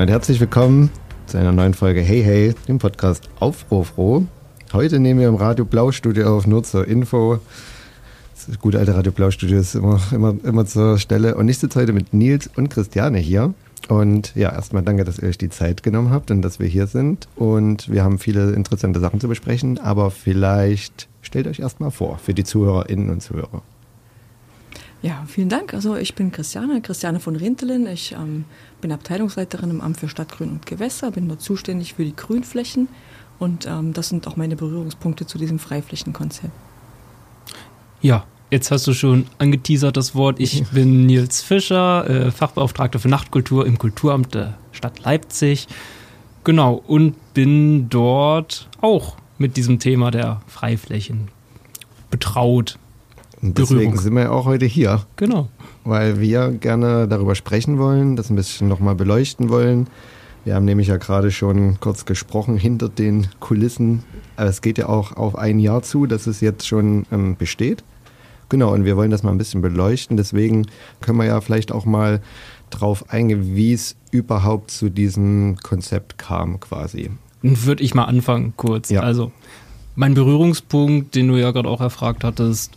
Damit herzlich willkommen zu einer neuen Folge Hey Hey, dem Podcast Aufruhrfroh. Heute nehmen wir im Radio Blau Studio auf, nur zur Info. Das gute alte Radio Blau Studio ist immer, immer, immer zur Stelle. Und ich sitze heute mit Nils und Christiane hier. Und ja, erstmal danke, dass ihr euch die Zeit genommen habt und dass wir hier sind. Und wir haben viele interessante Sachen zu besprechen, aber vielleicht stellt euch erstmal vor für die Zuhörerinnen und Zuhörer. Ja, vielen Dank. Also ich bin Christiane, Christiane von Rintelen. Ich ähm, bin Abteilungsleiterin im Amt für Stadtgrün und Gewässer, bin dort zuständig für die Grünflächen und ähm, das sind auch meine Berührungspunkte zu diesem Freiflächenkonzept. Ja, jetzt hast du schon angeteasert das Wort. Ich bin Nils Fischer, äh, Fachbeauftragter für Nachtkultur im Kulturamt der Stadt Leipzig. Genau, und bin dort auch mit diesem Thema der Freiflächen betraut. Und deswegen Berührung. sind wir ja auch heute hier. Genau. Weil wir gerne darüber sprechen wollen, das ein bisschen nochmal beleuchten wollen. Wir haben nämlich ja gerade schon kurz gesprochen hinter den Kulissen. Es geht ja auch auf ein Jahr zu, dass es jetzt schon ähm, besteht. Genau, und wir wollen das mal ein bisschen beleuchten. Deswegen können wir ja vielleicht auch mal drauf eingehen, wie es überhaupt zu diesem Konzept kam quasi. Würde ich mal anfangen kurz. Ja. Also mein Berührungspunkt, den du ja gerade auch erfragt hattest,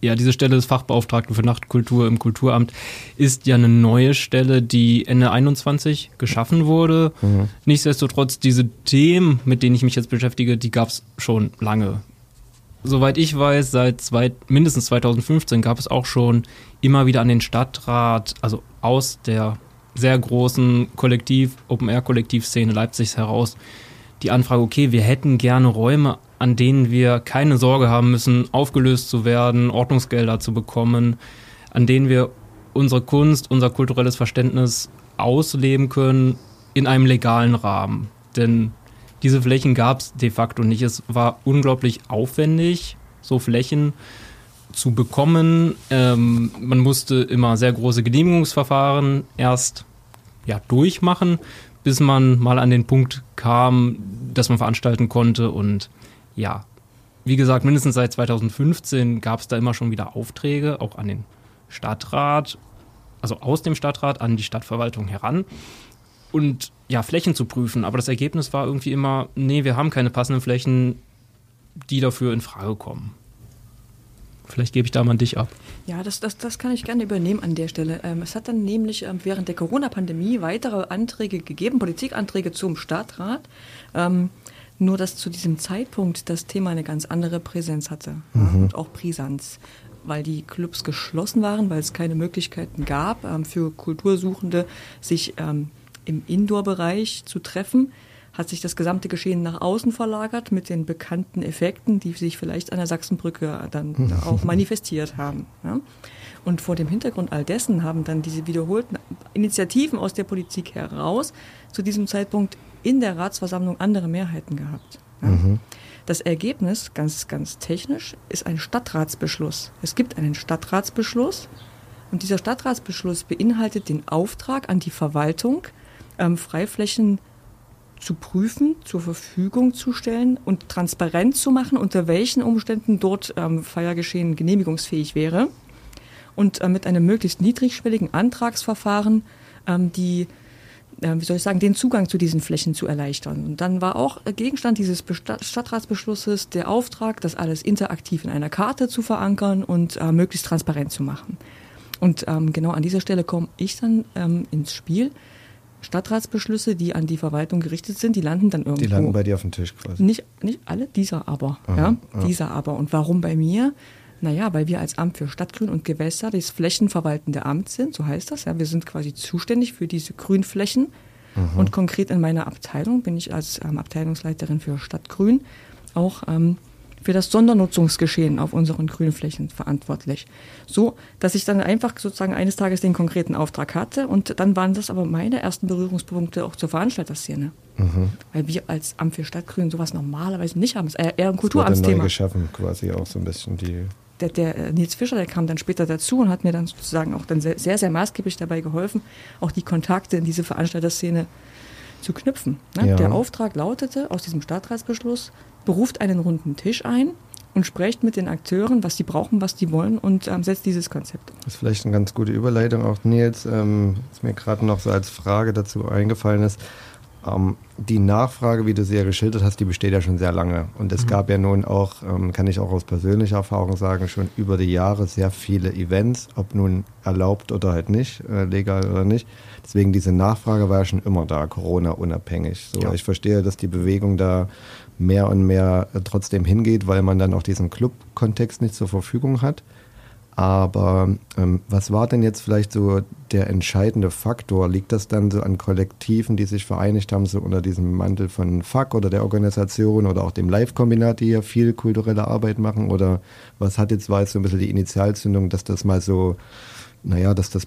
ja, diese Stelle des Fachbeauftragten für Nachtkultur im Kulturamt ist ja eine neue Stelle, die Ende 21 geschaffen wurde. Mhm. Nichtsdestotrotz, diese Themen, mit denen ich mich jetzt beschäftige, die gab es schon lange. Soweit ich weiß, seit zwei, mindestens 2015 gab es auch schon immer wieder an den Stadtrat, also aus der sehr großen Kollektiv, Open-Air-Kollektivszene Leipzigs heraus, die Anfrage, okay, wir hätten gerne Räume an denen wir keine Sorge haben müssen, aufgelöst zu werden, Ordnungsgelder zu bekommen, an denen wir unsere Kunst, unser kulturelles Verständnis ausleben können in einem legalen Rahmen. Denn diese Flächen gab es de facto nicht. Es war unglaublich aufwendig, so Flächen zu bekommen. Ähm, man musste immer sehr große Genehmigungsverfahren erst ja, durchmachen, bis man mal an den Punkt kam, dass man veranstalten konnte und ja, wie gesagt, mindestens seit 2015 gab es da immer schon wieder Aufträge, auch an den Stadtrat, also aus dem Stadtrat an die Stadtverwaltung heran. Und ja, Flächen zu prüfen. Aber das Ergebnis war irgendwie immer, nee, wir haben keine passenden Flächen, die dafür in Frage kommen. Vielleicht gebe ich da mal an dich ab. Ja, das, das, das kann ich gerne übernehmen an der Stelle. Ähm, es hat dann nämlich ähm, während der Corona-Pandemie weitere Anträge gegeben, Politikanträge zum Stadtrat. Ähm, nur, dass zu diesem Zeitpunkt das Thema eine ganz andere Präsenz hatte mhm. und auch Brisanz, weil die Clubs geschlossen waren, weil es keine Möglichkeiten gab, ähm, für Kultursuchende sich ähm, im Indoor-Bereich zu treffen, hat sich das gesamte Geschehen nach außen verlagert mit den bekannten Effekten, die sich vielleicht an der Sachsenbrücke dann mhm. auch manifestiert haben. Ja? Und vor dem Hintergrund all dessen haben dann diese wiederholten Initiativen aus der Politik heraus zu diesem Zeitpunkt in der Ratsversammlung andere Mehrheiten gehabt. Ja. Mhm. Das Ergebnis, ganz, ganz technisch, ist ein Stadtratsbeschluss. Es gibt einen Stadtratsbeschluss und dieser Stadtratsbeschluss beinhaltet den Auftrag an die Verwaltung, ähm, Freiflächen zu prüfen, zur Verfügung zu stellen und transparent zu machen, unter welchen Umständen dort ähm, Feiergeschehen genehmigungsfähig wäre. Und äh, mit einem möglichst niedrigschwelligen Antragsverfahren ähm, die wie soll ich sagen, den Zugang zu diesen Flächen zu erleichtern. Und dann war auch Gegenstand dieses Stadtratsbeschlusses der Auftrag, das alles interaktiv in einer Karte zu verankern und äh, möglichst transparent zu machen. Und ähm, genau an dieser Stelle komme ich dann ähm, ins Spiel. Stadtratsbeschlüsse, die an die Verwaltung gerichtet sind, die landen dann irgendwo. Die landen bei dir auf dem Tisch quasi. Nicht, nicht alle, dieser aber. Aha, ja, aha. Dieser aber. Und warum bei mir? Naja, weil wir als Amt für Stadtgrün und Gewässer das flächenverwaltende Amt sind, so heißt das. Ja, wir sind quasi zuständig für diese Grünflächen. Mhm. Und konkret in meiner Abteilung bin ich als ähm, Abteilungsleiterin für Stadtgrün auch ähm, für das Sondernutzungsgeschehen auf unseren Grünflächen verantwortlich. So, dass ich dann einfach sozusagen eines Tages den konkreten Auftrag hatte und dann waren das aber meine ersten Berührungspunkte auch zur Veranstalterszene. Mhm. Weil wir als Amt für Stadtgrün sowas normalerweise nicht haben. Es ist eher ein Kulturamtsthema. Das neu geschaffen quasi auch so ein bisschen die der, der, äh, Nils Fischer, der kam dann später dazu und hat mir dann sozusagen auch dann sehr, sehr, sehr maßgeblich dabei geholfen, auch die Kontakte in diese Veranstalterszene zu knüpfen. Ne? Ja. Der Auftrag lautete aus diesem Stadtratsbeschluss, beruft einen runden Tisch ein und sprecht mit den Akteuren, was die brauchen, was die wollen und ähm, setzt dieses Konzept. Das ist vielleicht eine ganz gute Überleitung auch, Nils, ähm, was mir gerade noch so als Frage dazu eingefallen ist. Ähm, die Nachfrage, wie du sie ja geschildert hast, die besteht ja schon sehr lange. Und es mhm. gab ja nun auch, ähm, kann ich auch aus persönlicher Erfahrung sagen, schon über die Jahre sehr viele Events, ob nun erlaubt oder halt nicht, äh, legal oder nicht. Deswegen diese Nachfrage war ja schon immer da, Corona unabhängig. So, ja. Ich verstehe, dass die Bewegung da mehr und mehr äh, trotzdem hingeht, weil man dann auch diesen Club-Kontext nicht zur Verfügung hat. Aber ähm, was war denn jetzt vielleicht so der entscheidende Faktor? Liegt das dann so an Kollektiven, die sich vereinigt haben, so unter diesem Mantel von FAK oder der Organisation oder auch dem Live-Kombinat, die ja viel kulturelle Arbeit machen? Oder was hat jetzt, war jetzt so ein bisschen die Initialzündung, dass das mal so, naja, dass das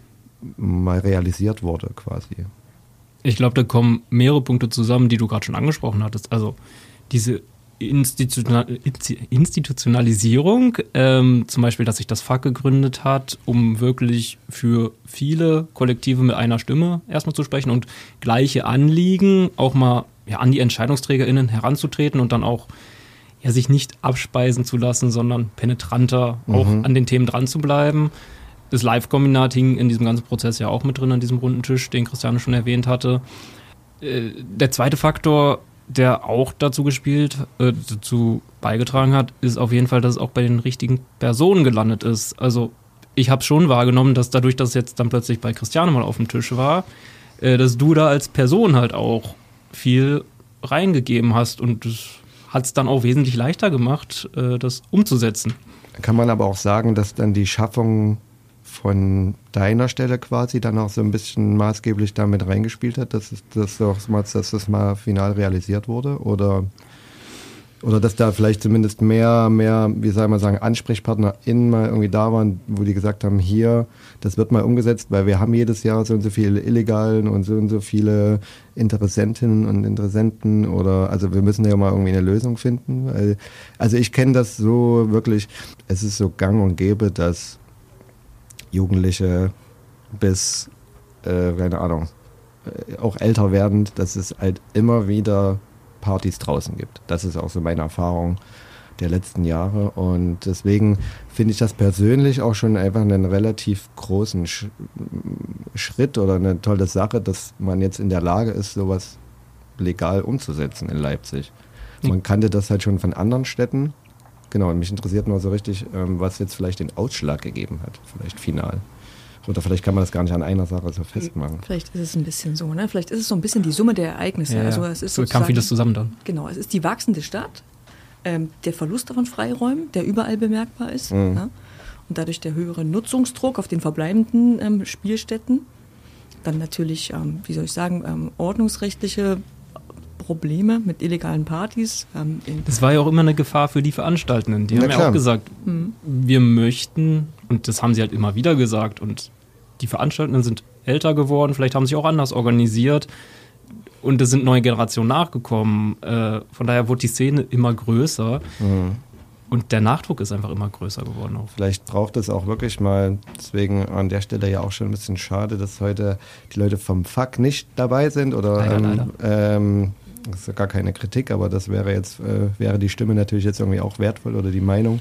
mal realisiert wurde quasi? Ich glaube, da kommen mehrere Punkte zusammen, die du gerade schon angesprochen hattest. Also diese Institutionalisierung, ähm, zum Beispiel, dass sich das FAK gegründet hat, um wirklich für viele Kollektive mit einer Stimme erstmal zu sprechen und gleiche Anliegen auch mal ja, an die EntscheidungsträgerInnen heranzutreten und dann auch ja, sich nicht abspeisen zu lassen, sondern penetranter mhm. auch an den Themen dran zu bleiben. Das Live-Kombinat hing in diesem ganzen Prozess ja auch mit drin, an diesem runden Tisch, den Christiane schon erwähnt hatte. Äh, der zweite Faktor der auch dazu gespielt, äh, dazu beigetragen hat, ist auf jeden Fall, dass es auch bei den richtigen Personen gelandet ist. Also ich habe schon wahrgenommen, dass dadurch, dass es jetzt dann plötzlich bei Christiane mal auf dem Tisch war, äh, dass du da als Person halt auch viel reingegeben hast und das hat es dann auch wesentlich leichter gemacht, äh, das umzusetzen. Kann man aber auch sagen, dass dann die Schaffung von deiner Stelle quasi dann auch so ein bisschen maßgeblich damit reingespielt hat, dass, es, dass, dass das mal final realisiert wurde? Oder, oder dass da vielleicht zumindest mehr, mehr, wie soll man sagen, AnsprechpartnerInnen mal irgendwie da waren, wo die gesagt haben, hier, das wird mal umgesetzt, weil wir haben jedes Jahr so und so viele Illegalen und so und so viele Interessentinnen und Interessenten oder, also wir müssen ja mal irgendwie eine Lösung finden. Weil, also ich kenne das so wirklich, es ist so gang und gäbe, dass Jugendliche bis, äh, keine Ahnung, äh, auch älter werdend, dass es halt immer wieder Partys draußen gibt. Das ist auch so meine Erfahrung der letzten Jahre. Und deswegen finde ich das persönlich auch schon einfach einen relativ großen Sch Schritt oder eine tolle Sache, dass man jetzt in der Lage ist, sowas legal umzusetzen in Leipzig. Man kannte das halt schon von anderen Städten, Genau, und mich interessiert nur so richtig, ähm, was jetzt vielleicht den Ausschlag gegeben hat, vielleicht final. Oder vielleicht kann man das gar nicht an einer Sache so festmachen. Vielleicht ist es ein bisschen so, ne? Vielleicht ist es so ein bisschen die Summe der Ereignisse. Ja, also es ist so kam vieles zusammen dann. Genau, es ist die wachsende Stadt, ähm, der Verlust von Freiräumen, der überall bemerkbar ist. Mhm. Ne? Und dadurch der höhere Nutzungsdruck auf den verbleibenden ähm, Spielstätten. Dann natürlich, ähm, wie soll ich sagen, ähm, ordnungsrechtliche Probleme mit illegalen Partys. Ähm, das war ja auch immer eine Gefahr für die Veranstaltenden. Die Na haben klar. ja auch gesagt, mhm. wir möchten, und das haben sie halt immer wieder gesagt, und die Veranstaltenden sind älter geworden, vielleicht haben sie auch anders organisiert und es sind neue Generationen nachgekommen. Äh, von daher wurde die Szene immer größer. Mhm. Und der Nachdruck ist einfach immer größer geworden. Auch. Vielleicht braucht es auch wirklich mal, deswegen an der Stelle ja auch schon ein bisschen schade, dass heute die Leute vom Fuck nicht dabei sind oder leider, ähm, leider. Ähm, das ist gar keine Kritik, aber das wäre jetzt, äh, wäre die Stimme natürlich jetzt irgendwie auch wertvoll oder die Meinung.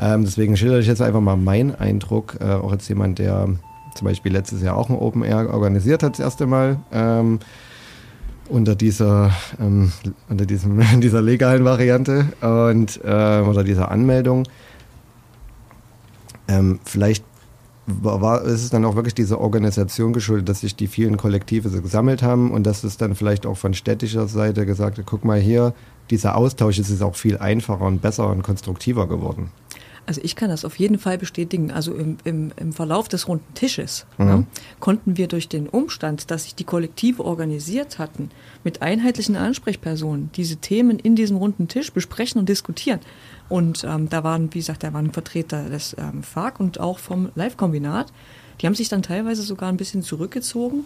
Ähm, deswegen schildere ich jetzt einfach mal meinen Eindruck, äh, auch als jemand, der zum Beispiel letztes Jahr auch ein Open Air organisiert hat, das erste Mal. Ähm, unter dieser, ähm, unter diesem, dieser legalen Variante und äh, oder dieser Anmeldung. Ähm, vielleicht war, ist es dann auch wirklich dieser Organisation geschuldet, dass sich die vielen Kollektive so gesammelt haben und dass es dann vielleicht auch von städtischer Seite gesagt hat, guck mal hier, dieser Austausch ist auch viel einfacher und besser und konstruktiver geworden. Also ich kann das auf jeden Fall bestätigen. Also im, im, im Verlauf des runden Tisches mhm. ja, konnten wir durch den Umstand, dass sich die Kollektive organisiert hatten, mit einheitlichen Ansprechpersonen diese Themen in diesem runden Tisch besprechen und diskutieren. Und ähm, da waren, wie gesagt, da waren Vertreter des ähm, FARC und auch vom Live-Kombinat. Die haben sich dann teilweise sogar ein bisschen zurückgezogen,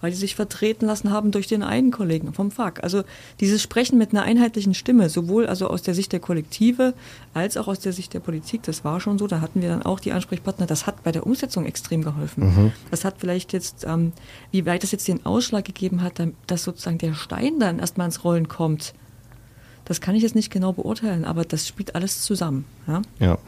weil die sich vertreten lassen haben durch den einen Kollegen vom FAK. Also dieses Sprechen mit einer einheitlichen Stimme, sowohl also aus der Sicht der Kollektive als auch aus der Sicht der Politik, das war schon so. Da hatten wir dann auch die Ansprechpartner. Das hat bei der Umsetzung extrem geholfen. Mhm. Das hat vielleicht jetzt, ähm, wie weit das jetzt den Ausschlag gegeben hat, dass sozusagen der Stein dann erstmal ins Rollen kommt Das kann ich jetzt nicht genau beurteilen, aber das spielt alles zusammen. Ja. ja.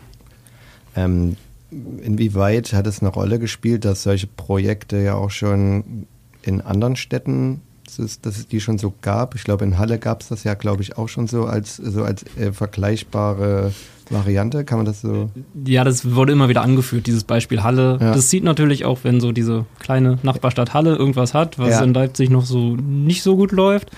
Ähm, inwieweit hat es eine Rolle gespielt, dass solche Projekte ja auch schon in anderen Städten, dass es die schon so gab? Ich glaube, in Halle gab es das ja, glaube ich, auch schon so als, so als äh, vergleichbare Variante, kann man das so? Ja, das wurde immer wieder angeführt, dieses Beispiel Halle. Ja. Das sieht natürlich auch, wenn so diese kleine Nachbarstadt Halle irgendwas hat, was ja. in Leipzig noch so nicht so gut läuft.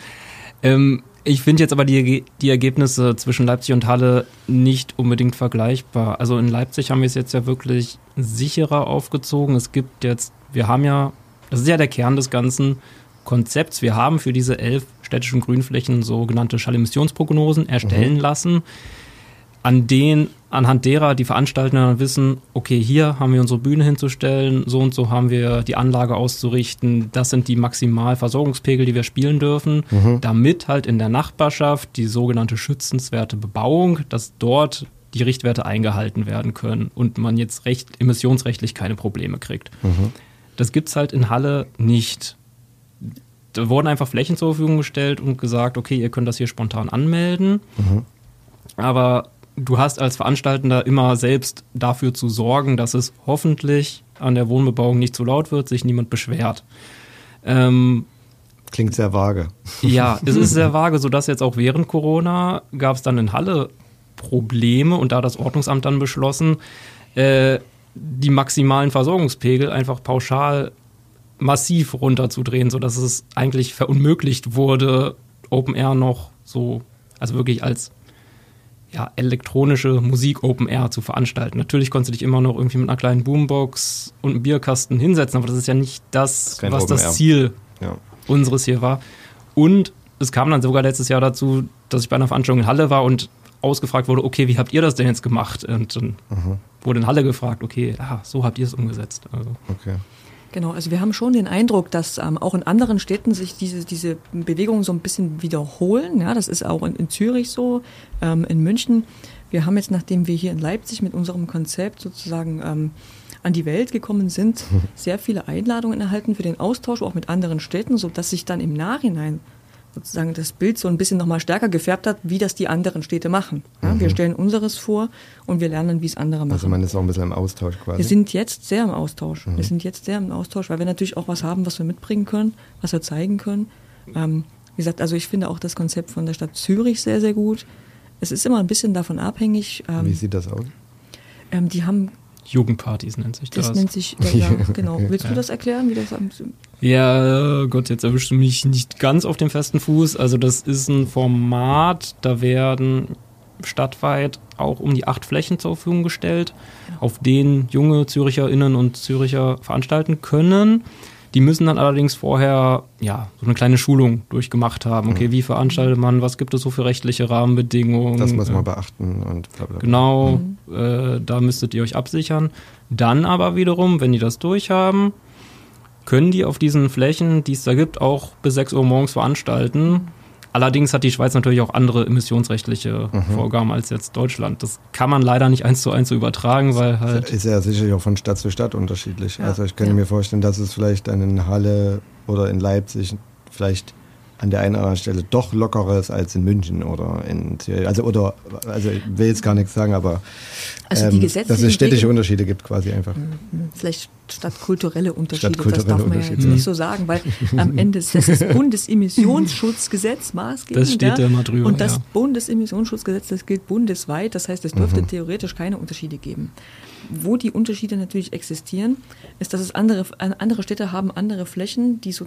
Ähm, ich finde jetzt aber die, die Ergebnisse zwischen Leipzig und Halle nicht unbedingt vergleichbar. Also in Leipzig haben wir es jetzt ja wirklich sicherer aufgezogen. Es gibt jetzt, wir haben ja, das ist ja der Kern des ganzen Konzepts. Wir haben für diese elf städtischen Grünflächen sogenannte Schallemissionsprognosen erstellen mhm. lassen an denen, anhand derer die Veranstalter wissen, okay, hier haben wir unsere Bühne hinzustellen, so und so haben wir die Anlage auszurichten, das sind die Maximalversorgungspegel, die wir spielen dürfen, mhm. damit halt in der Nachbarschaft die sogenannte schützenswerte Bebauung, dass dort die Richtwerte eingehalten werden können und man jetzt recht, emissionsrechtlich keine Probleme kriegt. Mhm. Das es halt in Halle nicht. Da wurden einfach Flächen zur Verfügung gestellt und gesagt, okay, ihr könnt das hier spontan anmelden. Mhm. Aber du hast als Veranstaltender immer selbst dafür zu sorgen, dass es hoffentlich an der Wohnbebauung nicht zu laut wird, sich niemand beschwert. Ähm, Klingt sehr vage. Ja, es ist sehr vage, sodass jetzt auch während Corona gab es dann in Halle Probleme und da das Ordnungsamt dann beschlossen, äh, die maximalen Versorgungspegel einfach pauschal massiv runterzudrehen, sodass es eigentlich verunmöglicht wurde, Open Air noch so, also wirklich als ja, elektronische Musik Open Air zu veranstalten. Natürlich konntest du dich immer noch irgendwie mit einer kleinen Boombox und einem Bierkasten hinsetzen, aber das ist ja nicht das, das was Open das Air. Ziel ja. unseres hier war. Und es kam dann sogar letztes Jahr dazu, dass ich bei einer Veranstaltung in Halle war und ausgefragt wurde, okay, wie habt ihr das denn jetzt gemacht? Und dann mhm. wurde in Halle gefragt, okay, ah, so habt ihr es umgesetzt. Also. Okay. Genau, also wir haben schon den Eindruck, dass ähm, auch in anderen Städten sich diese, diese Bewegungen so ein bisschen wiederholen. Ja, das ist auch in, in Zürich so, ähm, in München. Wir haben jetzt, nachdem wir hier in Leipzig mit unserem Konzept sozusagen ähm, an die Welt gekommen sind, sehr viele Einladungen erhalten für den Austausch auch mit anderen Städten, sodass sich dann im Nachhinein sozusagen das Bild so ein bisschen nochmal stärker gefärbt hat, wie das die anderen Städte machen. Ja, mhm. Wir stellen unseres vor und wir lernen, wie es andere also machen. Also man ist auch ein bisschen im Austausch quasi. Wir sind jetzt sehr im Austausch. Mhm. Wir sind jetzt sehr im Austausch, weil wir natürlich auch was haben, was wir mitbringen können, was wir zeigen können. Ähm, wie gesagt, also ich finde auch das Konzept von der Stadt Zürich sehr, sehr gut. Es ist immer ein bisschen davon abhängig. Ähm, wie sieht das aus? Ähm, die haben Jugendpartys nennt sich das. Das nennt sich, ja, genau. Willst du das erklären, wie das Ja, Gott, jetzt erwischst du mich nicht ganz auf dem festen Fuß. Also das ist ein Format, da werden stadtweit auch um die acht Flächen zur Verfügung gestellt, genau. auf denen junge ZüricherInnen und Züricher veranstalten können. Die müssen dann allerdings vorher ja so eine kleine Schulung durchgemacht haben. Okay, mhm. wie veranstaltet man? Was gibt es so für rechtliche Rahmenbedingungen? Das muss man beachten und bla bla. bla. Genau, mhm. äh, da müsstet ihr euch absichern. Dann aber wiederum, wenn die das durchhaben, können die auf diesen Flächen, die es da gibt, auch bis 6 Uhr morgens veranstalten. Allerdings hat die Schweiz natürlich auch andere emissionsrechtliche mhm. Vorgaben als jetzt Deutschland. Das kann man leider nicht eins zu eins so übertragen, weil halt. Ist ja sicherlich auch von Stadt zu Stadt unterschiedlich. Ja. Also ich könnte ja. mir vorstellen, dass es vielleicht in Halle oder in Leipzig vielleicht an der einen oder anderen Stelle doch lockerer ist als in München oder in also oder also ich will jetzt gar nichts sagen, aber also ähm, dass es städtische Regeln, Unterschiede gibt quasi einfach. Mhm. Vielleicht statt kulturelle Unterschiede, statt kulturelle das darf man Unterschiede. ja jetzt nicht so sagen, weil am Ende ist das, das Bundesemissionsschutzgesetz maßgebend. Das steht da immer drüber. Und das ja. Bundesemissionsschutzgesetz, das gilt bundesweit, das heißt, es dürfte mhm. theoretisch keine Unterschiede geben. Wo die Unterschiede natürlich existieren, ist, dass es andere, andere Städte haben andere Flächen, die so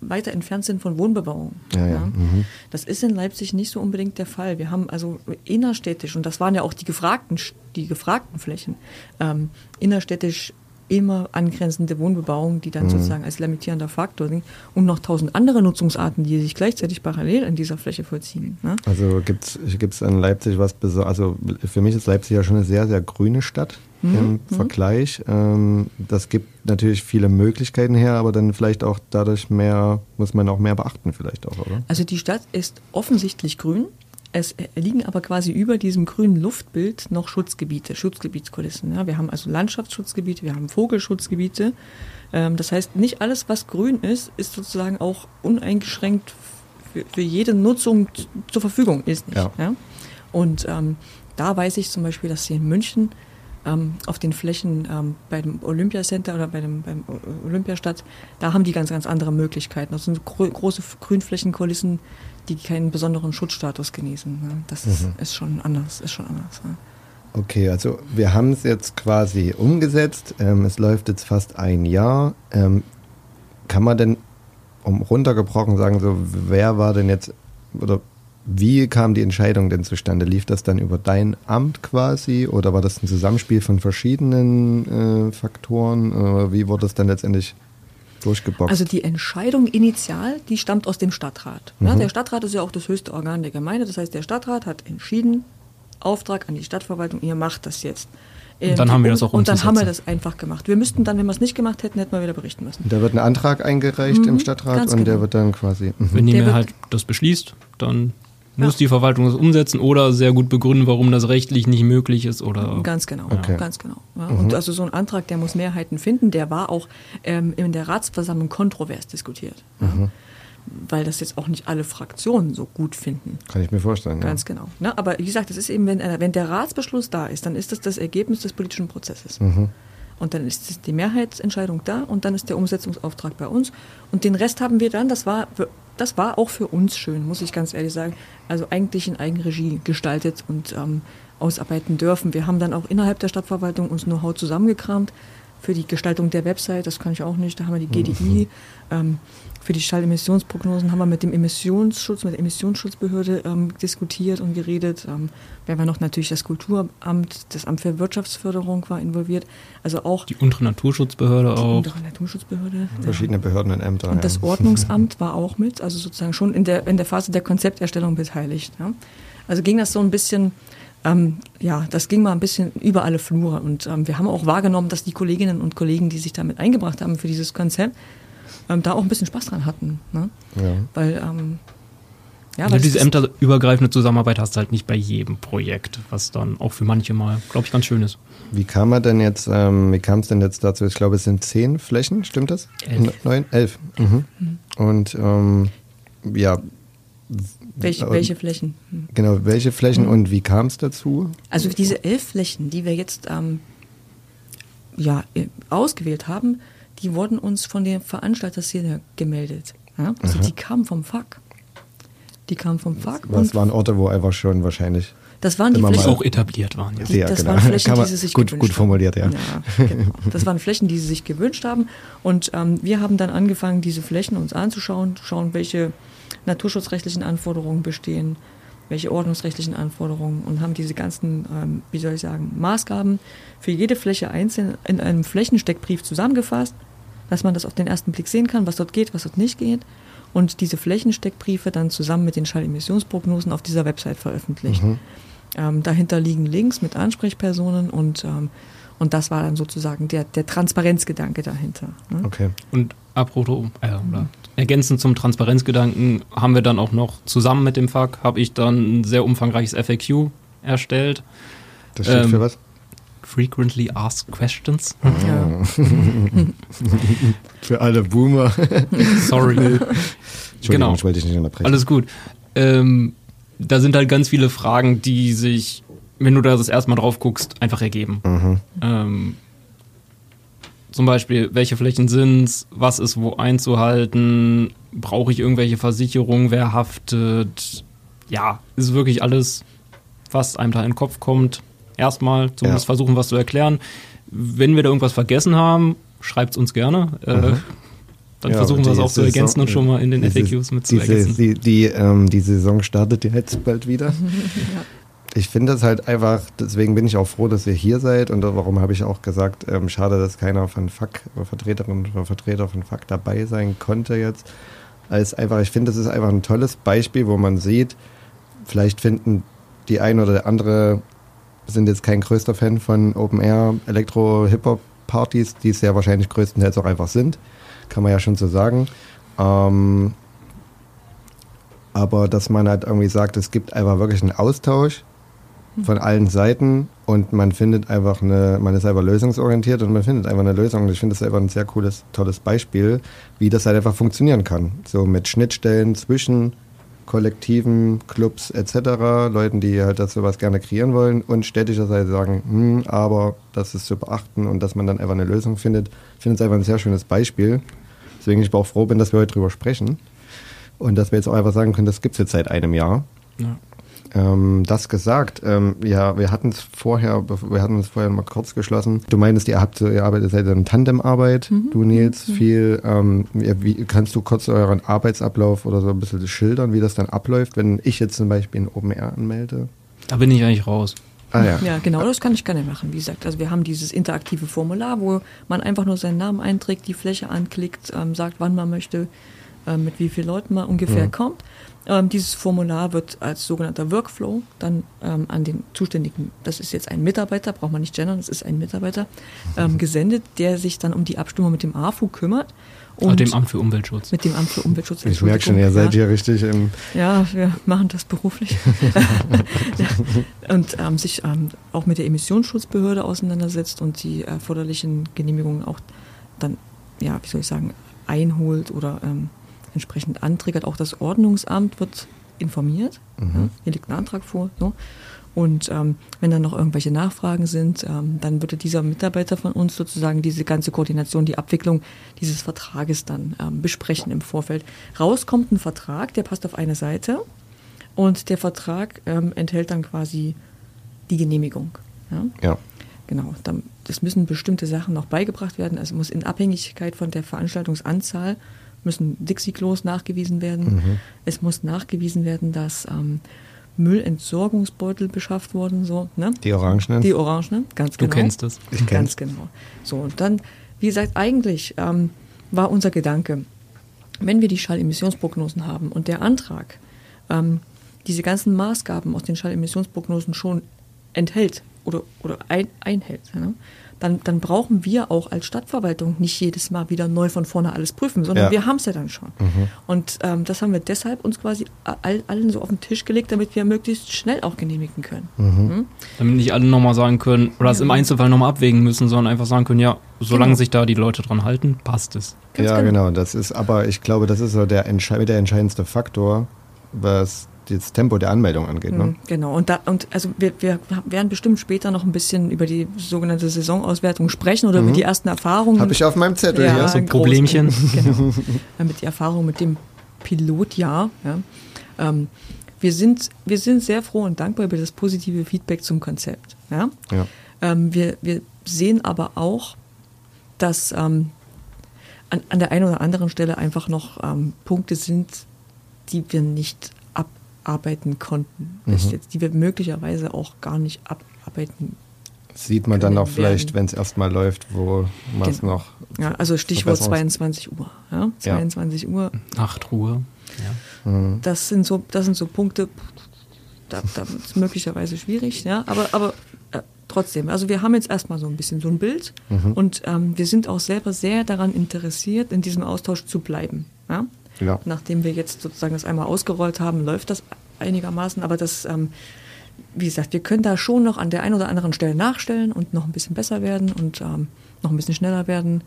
weiter entfernt sind von Wohnbebauung. Ja, ja. Mhm. Das ist in Leipzig nicht so unbedingt der Fall. Wir haben also innerstädtisch, und das waren ja auch die gefragten, die gefragten Flächen, ähm, innerstädtisch immer angrenzende Wohnbebauung, die dann mhm. sozusagen als limitierender Faktor sind und noch tausend andere Nutzungsarten, die sich gleichzeitig parallel in dieser Fläche vollziehen. Ne? Also gibt es in Leipzig was Besonderes? Also für mich ist Leipzig ja schon eine sehr, sehr grüne Stadt mhm. im mhm. Vergleich. Ähm, das gibt natürlich viele Möglichkeiten her, aber dann vielleicht auch dadurch mehr, muss man auch mehr beachten vielleicht auch, oder? Also die Stadt ist offensichtlich grün. Es liegen aber quasi über diesem grünen Luftbild noch Schutzgebiete, Schutzgebietskulissen. Ja, wir haben also Landschaftsschutzgebiete, wir haben Vogelschutzgebiete. Ähm, das heißt, nicht alles, was grün ist, ist sozusagen auch uneingeschränkt für, für jede Nutzung zur Verfügung ist. Nicht, ja. ja? Und ähm, da weiß ich zum Beispiel, dass sie in München ähm, auf den Flächen ähm, bei dem Olympiacenter oder bei dem beim Olympiastadt, da haben die ganz, ganz andere Möglichkeiten. Das sind gro große Grünflächenkulissen, die keinen besonderen Schutzstatus genießen. Ne? Das mhm. ist, ist, schon anders, ist schon anders. Ne? Okay, also wir haben es jetzt quasi umgesetzt. Ähm, es läuft jetzt fast ein Jahr. Ähm, kann man denn, um runtergebrochen sagen, so wer war denn jetzt oder wie kam die Entscheidung denn zustande? Lief das dann über dein Amt quasi oder war das ein Zusammenspiel von verschiedenen äh, Faktoren? Äh, wie wurde es dann letztendlich durchgeboxt? Also die Entscheidung initial, die stammt aus dem Stadtrat. Mhm. Ja, der Stadtrat ist ja auch das höchste Organ der Gemeinde. Das heißt, der Stadtrat hat entschieden, Auftrag an die Stadtverwaltung, ihr macht das jetzt. Und dann haben wir das auch Und dann haben wir das einfach gemacht. Wir müssten dann, wenn wir es nicht gemacht hätten, hätten wir wieder berichten müssen. Da wird ein Antrag eingereicht mhm, im Stadtrat und genau. der wird dann quasi. Mhm. Wenn die Mehrheit das beschließt, dann muss ja. die Verwaltung das umsetzen oder sehr gut begründen, warum das rechtlich nicht möglich ist oder. Ganz genau, okay. ganz genau. Ja. Mhm. Und also so ein Antrag, der muss Mehrheiten finden, der war auch ähm, in der Ratsversammlung kontrovers diskutiert. Mhm weil das jetzt auch nicht alle Fraktionen so gut finden. Kann ich mir vorstellen. Ganz ja. genau. Ne? Aber wie gesagt, das ist eben, wenn, wenn der Ratsbeschluss da ist, dann ist das das Ergebnis des politischen Prozesses. Mhm. Und dann ist die Mehrheitsentscheidung da und dann ist der Umsetzungsauftrag bei uns. Und den Rest haben wir dann, das war, das war auch für uns schön, muss ich ganz ehrlich sagen. Also eigentlich in Eigenregie gestaltet und ähm, ausarbeiten dürfen. Wir haben dann auch innerhalb der Stadtverwaltung uns Know-how zusammengekramt für die Gestaltung der Website, das kann ich auch nicht, da haben wir die GDI. Mhm. Ähm, für die Schallemissionsprognosen haben wir mit dem Emissionsschutz, mit der Emissionsschutzbehörde ähm, diskutiert und geredet. Ähm, wir haben noch natürlich das Kulturamt, das Amt für Wirtschaftsförderung war involviert. Also auch die untere Naturschutzbehörde die auch. Untere Naturschutzbehörde. Verschiedene Behörden und Ämter. Und das Ordnungsamt war auch mit, also sozusagen schon in der, in der Phase der Konzepterstellung beteiligt. Ja. Also ging das so ein bisschen ähm, ja, das ging mal ein bisschen über alle Flure. Und ähm, wir haben auch wahrgenommen, dass die Kolleginnen und Kollegen, die sich damit eingebracht haben für dieses Konzept, ähm, da auch ein bisschen Spaß dran hatten. Ne? Ja. Weil, ähm, ja, weil diese ämterübergreifende Zusammenarbeit hast du halt nicht bei jedem Projekt, was dann auch für manche mal, glaube ich, ganz schön ist. Wie kam man denn jetzt, ähm, wie kam es denn jetzt dazu? Ich glaube, es sind zehn Flächen, stimmt das? Elf. Neun? Elf. Mhm. Mhm. Und ähm, ja. Welche, welche Flächen? Mhm. Genau, welche Flächen mhm. und wie kam es dazu? Also diese elf Flächen, die wir jetzt ähm, ja, äh, ausgewählt haben, die wurden uns von der Veranstalterszene gemeldet. Ja? Also Aha. die kamen vom FAK. Die kamen vom FAK. Das waren Orte, wo einfach schon wahrscheinlich das waren die Flächen, auch etabliert waren. Ja. Die, das genau. waren Flächen, die sie sich gut, gewünscht gut formuliert, ja. ja genau. Das waren Flächen, die sie sich gewünscht haben. Und ähm, wir haben dann angefangen, diese Flächen uns anzuschauen, schauen, welche naturschutzrechtlichen Anforderungen bestehen, welche ordnungsrechtlichen Anforderungen und haben diese ganzen, ähm, wie soll ich sagen, Maßgaben für jede Fläche einzeln in einem Flächensteckbrief zusammengefasst dass man das auf den ersten Blick sehen kann, was dort geht, was dort nicht geht. Und diese Flächensteckbriefe dann zusammen mit den Schallemissionsprognosen auf dieser Website veröffentlicht. Mhm. Ähm, dahinter liegen Links mit Ansprechpersonen und, ähm, und das war dann sozusagen der, der Transparenzgedanke dahinter. Ne? Okay. Und apropos, äh, oder ergänzend zum Transparenzgedanken haben wir dann auch noch zusammen mit dem FAQ, habe ich dann ein sehr umfangreiches FAQ erstellt. Das steht ähm, für was? Frequently Asked Questions. Ja. Für alle Boomer. Sorry. genau. ich wollte dich nicht unterbrechen. Alles gut. Ähm, da sind halt ganz viele Fragen, die sich, wenn du da das erstmal drauf guckst, einfach ergeben. Mhm. Ähm, zum Beispiel, welche Flächen sind es, was ist wo einzuhalten, brauche ich irgendwelche Versicherungen, wer haftet. Ja, ist wirklich alles, was einem da in den Kopf kommt erstmal zumindest ja. versuchen, was zu erklären. Wenn wir da irgendwas vergessen haben, schreibt es uns gerne. Äh, mhm. dann ja, versuchen wir es auch zu ergänzen und schon mal in den diese, FAQs mit zu ergänzen. Die, die, ähm, die Saison startet jetzt bald wieder. ja. Ich finde das halt einfach, deswegen bin ich auch froh, dass ihr hier seid und warum habe ich auch gesagt, ähm, schade, dass keiner von FAK oder Vertreterin oder Vertreter von FAK dabei sein konnte jetzt. Als einfach, ich finde, das ist einfach ein tolles Beispiel, wo man sieht, vielleicht finden die ein oder andere sind jetzt kein größter Fan von Open Air Elektro Hip Hop Partys, die es ja wahrscheinlich größtenteils auch einfach sind, kann man ja schon so sagen. Ähm, aber dass man halt irgendwie sagt, es gibt einfach wirklich einen Austausch von allen Seiten und man findet einfach eine, man ist einfach lösungsorientiert und man findet einfach eine Lösung. Und ich finde das einfach ein sehr cooles, tolles Beispiel, wie das halt einfach funktionieren kann. So mit Schnittstellen zwischen Kollektiven, Clubs etc., Leuten, die halt das sowas gerne kreieren wollen und städtischerseits sagen, hm, aber das ist zu beachten und dass man dann einfach eine Lösung findet. Ich finde es einfach ein sehr schönes Beispiel. Deswegen ich auch froh bin, dass wir heute drüber sprechen und dass wir jetzt auch einfach sagen können, das gibt es jetzt seit einem Jahr. Ja. Ähm, das gesagt, ähm, ja, wir hatten es vorher, wir hatten uns vorher mal kurz geschlossen. Du meinst, ihr habt, ihr arbeitet seit in Tandemarbeit, mhm. du Nils, mhm. viel. Ähm, wie, kannst du kurz euren Arbeitsablauf oder so ein bisschen schildern, wie das dann abläuft, wenn ich jetzt zum Beispiel in OpenR anmelde? Da bin ich eigentlich raus. Ah, ja. ja, genau, das kann ich gerne machen. Wie gesagt, also wir haben dieses interaktive Formular, wo man einfach nur seinen Namen einträgt, die Fläche anklickt, ähm, sagt, wann man möchte, äh, mit wie vielen Leuten man ungefähr mhm. kommt. Ähm, dieses Formular wird als sogenannter Workflow dann ähm, an den zuständigen, das ist jetzt ein Mitarbeiter, braucht man nicht gendern, das ist ein Mitarbeiter, ähm, gesendet, der sich dann um die Abstimmung mit dem AFU kümmert. Und mit dem Amt für Umweltschutz. Mit dem Amt für Umweltschutz. Ich merke schon, ihr seid hier richtig im. Ja, wir machen das beruflich. ja. Und ähm, sich ähm, auch mit der Emissionsschutzbehörde auseinandersetzt und die erforderlichen Genehmigungen auch dann, ja, wie soll ich sagen, einholt oder ähm, entsprechend antriggert. Auch das Ordnungsamt wird informiert. Mhm. Ja, hier liegt ein Antrag vor. So. Und ähm, wenn dann noch irgendwelche Nachfragen sind, ähm, dann würde dieser Mitarbeiter von uns sozusagen diese ganze Koordination, die Abwicklung dieses Vertrages dann ähm, besprechen im Vorfeld. Raus kommt ein Vertrag, der passt auf eine Seite und der Vertrag ähm, enthält dann quasi die Genehmigung. Ja. ja. Genau. Dann, das müssen bestimmte Sachen noch beigebracht werden. Also muss in Abhängigkeit von der Veranstaltungsanzahl müssen Dixie-Klos nachgewiesen werden. Mhm. Es muss nachgewiesen werden, dass ähm, Müllentsorgungsbeutel beschafft wurden. So, ne? Die Orangenen? Die Orangenen, ganz genau. Du kennst das. Ich Ganz genau. So, und dann, wie gesagt, eigentlich ähm, war unser Gedanke, wenn wir die Schallemissionsprognosen haben und der Antrag ähm, diese ganzen Maßgaben aus den Schallemissionsprognosen schon enthält oder, oder ein, einhält, ne? Dann, dann brauchen wir auch als Stadtverwaltung nicht jedes Mal wieder neu von vorne alles prüfen, sondern ja. wir haben es ja dann schon. Mhm. Und ähm, das haben wir deshalb uns quasi all, allen so auf den Tisch gelegt, damit wir möglichst schnell auch genehmigen können. Mhm. Mhm. Damit nicht alle nochmal sagen können, oder es im Einzelfall nochmal abwägen müssen, sondern einfach sagen können, ja, solange genau. sich da die Leute dran halten, passt es. Ganz ja, genau. genau. Das ist, aber ich glaube, das ist so der, Entsche der entscheidendste Faktor, was das Tempo der Anmeldung angeht. Ne? Mhm, genau, und, da, und also wir, wir werden bestimmt später noch ein bisschen über die sogenannte Saisonauswertung sprechen oder mhm. über die ersten Erfahrungen. Habe ich auf meinem Zettel ja, hier. So ein Problemchen. genau. mit der Erfahrung mit dem Pilotjahr. Ja. Ähm, wir, sind, wir sind sehr froh und dankbar über das positive Feedback zum Konzept. Ja? ja. Ähm, wir, wir sehen aber auch, dass ähm, an, an der einen oder anderen Stelle einfach noch ähm, Punkte sind, die wir nicht arbeiten konnten, mhm. jetzt, die wir möglicherweise auch gar nicht abarbeiten Sieht man dann auch vielleicht, wenn es erstmal läuft, wo man es genau. noch. Ja, also Stichwort 22 Uhr. Ja? 22 ja. Uhr. Nachtruhe. Ja. Mhm. Das, sind so, das sind so Punkte, da, da ist es möglicherweise schwierig, ja, aber, aber äh, trotzdem, also wir haben jetzt erstmal so ein bisschen so ein Bild mhm. und ähm, wir sind auch selber sehr daran interessiert, in diesem Austausch zu bleiben. Ja? Ja. Nachdem wir jetzt sozusagen das einmal ausgerollt haben, läuft das einigermaßen, aber das, ähm, wie gesagt, wir können da schon noch an der einen oder anderen Stelle nachstellen und noch ein bisschen besser werden und ähm, noch ein bisschen schneller werden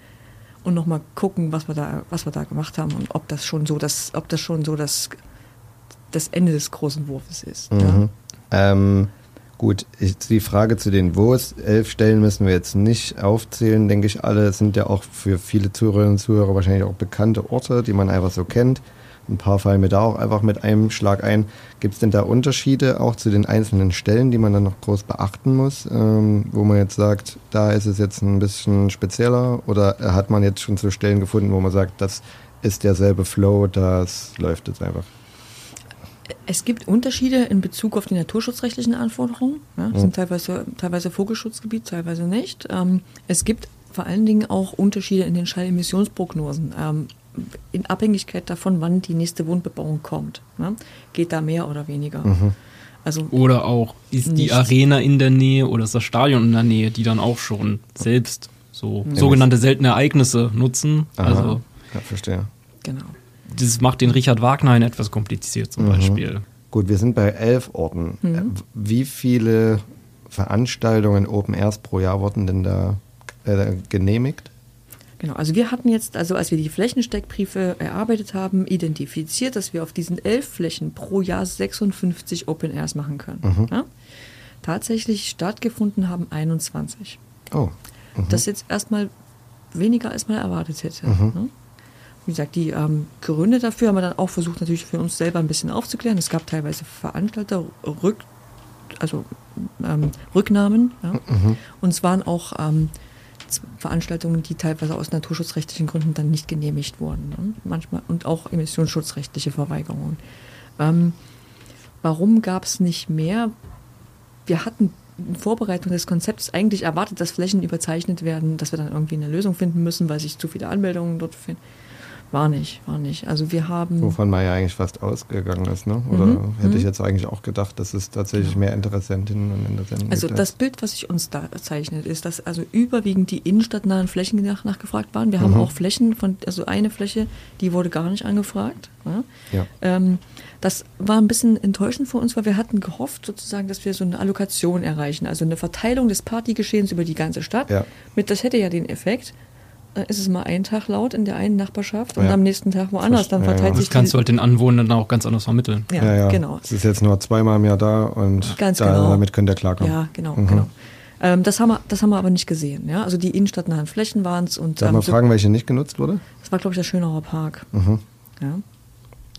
und noch mal gucken, was wir da, was wir da gemacht haben und ob das schon so das, ob das schon so das, das Ende des großen Wurfes ist. Mhm. Ja. Ähm, Gut, ich, die Frage zu den Wo's, elf Stellen müssen wir jetzt nicht aufzählen, denke ich alle. Sind ja auch für viele Zuhörerinnen und Zuhörer wahrscheinlich auch bekannte Orte, die man einfach so kennt. Ein paar fallen mir da auch einfach mit einem Schlag ein. Gibt es denn da Unterschiede auch zu den einzelnen Stellen, die man dann noch groß beachten muss, ähm, wo man jetzt sagt, da ist es jetzt ein bisschen spezieller oder hat man jetzt schon so Stellen gefunden, wo man sagt, das ist derselbe Flow, das läuft jetzt einfach? Es gibt Unterschiede in Bezug auf die naturschutzrechtlichen Anforderungen. Ja, das sind teilweise, teilweise Vogelschutzgebiet, teilweise nicht. Ähm, es gibt vor allen Dingen auch Unterschiede in den Schallemissionsprognosen. Ähm, in Abhängigkeit davon, wann die nächste Wohnbebauung kommt. Ja, geht da mehr oder weniger. Mhm. Also oder auch, ist nicht. die Arena in der Nähe oder ist das Stadion in der Nähe, die dann auch schon selbst so ja. sogenannte seltene Ereignisse nutzen. Aha. Also, ja, verstehe. Genau das macht den Richard Wagner ein etwas kompliziert zum mhm. Beispiel. Gut, wir sind bei elf Orten. Mhm. Wie viele Veranstaltungen Open Airs pro Jahr wurden denn da äh, genehmigt? Genau, also wir hatten jetzt, also als wir die Flächensteckbriefe erarbeitet haben, identifiziert, dass wir auf diesen elf Flächen pro Jahr 56 Open Airs machen können. Mhm. Ja? Tatsächlich stattgefunden haben 21. Oh. Mhm. Das ist jetzt erstmal weniger, als man erwartet hätte. Mhm. Ne? Wie gesagt, die ähm, Gründe dafür haben wir dann auch versucht, natürlich für uns selber ein bisschen aufzuklären. Es gab teilweise Veranstalter, Rück, also ähm, Rücknahmen. Ja? Mhm. Und es waren auch ähm, Veranstaltungen, die teilweise aus naturschutzrechtlichen Gründen dann nicht genehmigt wurden. Ne? Manchmal und auch emissionsschutzrechtliche Verweigerungen. Ähm, warum gab es nicht mehr? Wir hatten in Vorbereitung des Konzepts eigentlich erwartet, dass Flächen überzeichnet werden, dass wir dann irgendwie eine Lösung finden müssen, weil sich zu viele Anmeldungen dort finden. War nicht, war nicht. Also wir haben. Wovon man ja eigentlich fast ausgegangen ist, ne? Oder mhm, hätte ich mhm. jetzt eigentlich auch gedacht, dass es tatsächlich mehr Interessentinnen und Interessenten Also gibt. das Bild, was sich uns da zeichnet, ist, dass also überwiegend die innenstadtnahen Flächen nach, nachgefragt waren. Wir haben mhm. auch Flächen von, also eine Fläche, die wurde gar nicht angefragt. Ja? ja. Ähm, das war ein bisschen enttäuschend für uns, weil wir hatten gehofft, sozusagen, dass wir so eine Allokation erreichen, also eine Verteilung des Partygeschehens über die ganze Stadt. Ja. Mit, das hätte ja den Effekt, ist es mal einen Tag laut in der einen Nachbarschaft und ja. am nächsten Tag woanders. Dann verteilt ja, sich Das kannst du halt den Anwohnern dann auch ganz anders vermitteln. Ja, ja, ja, genau. Es ist jetzt nur zweimal im Jahr da und ganz da, genau. damit könnt ihr klarkommen. Ja, genau, mhm. genau. Ähm, das, haben wir, das haben wir aber nicht gesehen. Ja? Also die innenstadtnahen Flächen waren es. Darf ähm, man fragen, welche nicht genutzt wurde? Das war, glaube ich, der Schönauer Park. Mhm. Ja,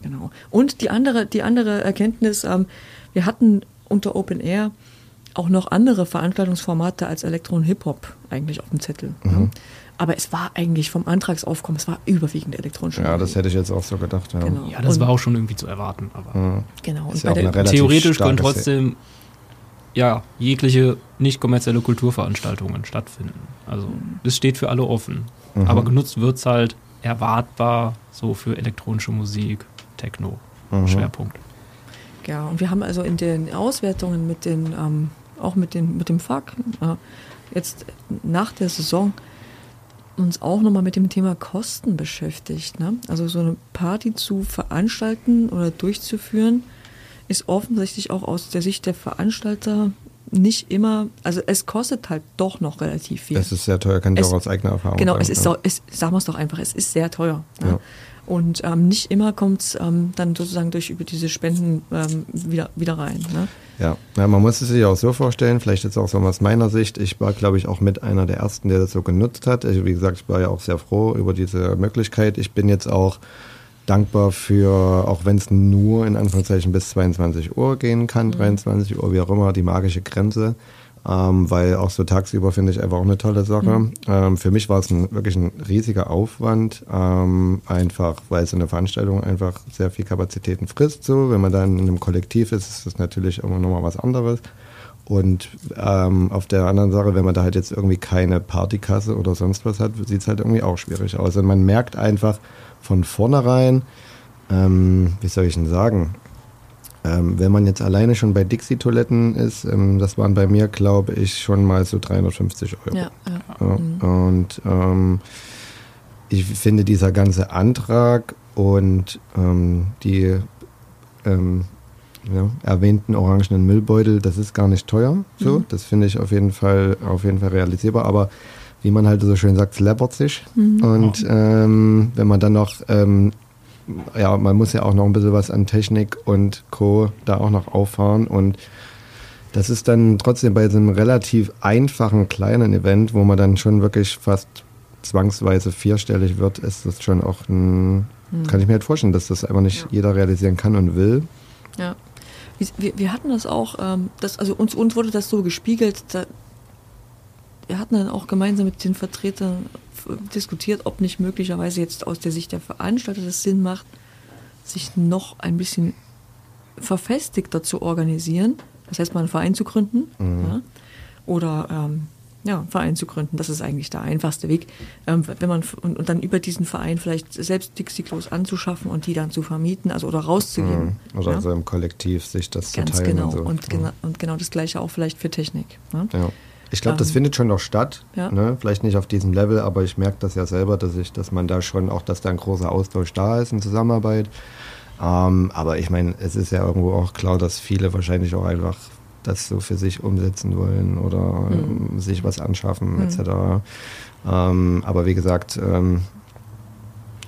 genau. Und die andere, die andere Erkenntnis, ähm, wir hatten unter Open Air auch noch andere Veranstaltungsformate als Elektro und Hip-Hop eigentlich auf dem Zettel. Mhm. Aber es war eigentlich vom Antragsaufkommen, es war überwiegend elektronisch. Ja, das hätte ich jetzt auch so gedacht. Ja, genau. ja das und war auch schon irgendwie zu erwarten. Aber ja. Genau. Und ja theoretisch können trotzdem ja, jegliche nicht kommerzielle Kulturveranstaltungen stattfinden. Also das steht für alle offen. Mhm. Aber genutzt wird es halt erwartbar so für elektronische Musik, Techno, mhm. Schwerpunkt. Ja, und wir haben also in den Auswertungen mit den, ähm, auch mit, den, mit dem FAK, äh, jetzt nach der Saison uns auch nochmal mit dem Thema Kosten beschäftigt. Ne? Also so eine Party zu veranstalten oder durchzuführen, ist offensichtlich auch aus der Sicht der Veranstalter nicht immer, also es kostet halt doch noch relativ viel. Es ist sehr teuer, kann ich auch aus eigener Erfahrung genau, sagen. Genau, es ist, so, es, sagen wir es doch einfach, es ist sehr teuer. Ne? Ja. Und ähm, nicht immer kommt es ähm, dann sozusagen durch über diese Spenden ähm, wieder, wieder rein. Ne? Ja. ja, man muss es sich auch so vorstellen, vielleicht jetzt auch so aus meiner Sicht, ich war, glaube ich, auch mit einer der ersten, der das so genutzt hat. Also, wie gesagt, ich war ja auch sehr froh über diese Möglichkeit. Ich bin jetzt auch dankbar für, auch wenn es nur in Anführungszeichen bis 22 Uhr gehen kann, mhm. 23 Uhr, wie auch immer, die magische Grenze ähm, weil auch so tagsüber finde ich einfach auch eine tolle Sache. Mhm. Ähm, für mich war es ein, wirklich ein riesiger Aufwand, ähm, einfach weil so eine Veranstaltung einfach sehr viel Kapazitäten frisst. So, wenn man dann in einem Kollektiv ist, ist das natürlich immer nochmal was anderes. Und ähm, auf der anderen Sache, wenn man da halt jetzt irgendwie keine Partykasse oder sonst was hat, sieht es halt irgendwie auch schwierig aus. Und man merkt einfach von vornherein, ähm, wie soll ich denn sagen, ähm, wenn man jetzt alleine schon bei Dixie-Toiletten ist, ähm, das waren bei mir, glaube ich, schon mal so 350 Euro. Ja, ja. ja mhm. Und ähm, ich finde dieser ganze Antrag und ähm, die ähm, ja, erwähnten orangenen Müllbeutel, das ist gar nicht teuer. So, mhm. das finde ich auf jeden Fall auf jeden Fall realisierbar. Aber wie man halt so schön sagt, es läppert sich. Mhm. Und ähm, wenn man dann noch ähm, ja, man muss ja auch noch ein bisschen was an Technik und Co. da auch noch auffahren und das ist dann trotzdem bei so einem relativ einfachen kleinen Event, wo man dann schon wirklich fast zwangsweise vierstellig wird, ist das schon auch ein, mhm. kann ich mir halt vorstellen, dass das einfach nicht ja. jeder realisieren kann und will. Ja. Wir, wir hatten das auch, ähm, das, also uns, uns wurde das so gespiegelt, da, wir hatten dann auch gemeinsam mit den Vertretern diskutiert, ob nicht möglicherweise jetzt aus der Sicht der Veranstalter das Sinn macht, sich noch ein bisschen verfestigter zu organisieren. Das heißt, mal einen Verein zu gründen. Mhm. Ja, oder ähm, ja, einen Verein zu gründen. Das ist eigentlich der einfachste Weg. Ähm, wenn man und, und, dann über diesen Verein vielleicht selbst Dixie-Klos anzuschaffen und die dann zu vermieten, also oder rauszugeben. Mhm. Oder ja? also im Kollektiv sich das Ganz zu teilen. Genau. Und, so. und, genau, und genau das gleiche auch vielleicht für Technik. Ne? Ja. Ich glaube, das ähm, findet schon noch statt. Ja. Ne? Vielleicht nicht auf diesem Level, aber ich merke das ja selber, dass ich, dass man da schon auch, dass da ein großer Austausch da ist in Zusammenarbeit. Ähm, aber ich meine, es ist ja irgendwo auch klar, dass viele wahrscheinlich auch einfach das so für sich umsetzen wollen oder mhm. sich was anschaffen mhm. etc. Ähm, aber wie gesagt, ähm,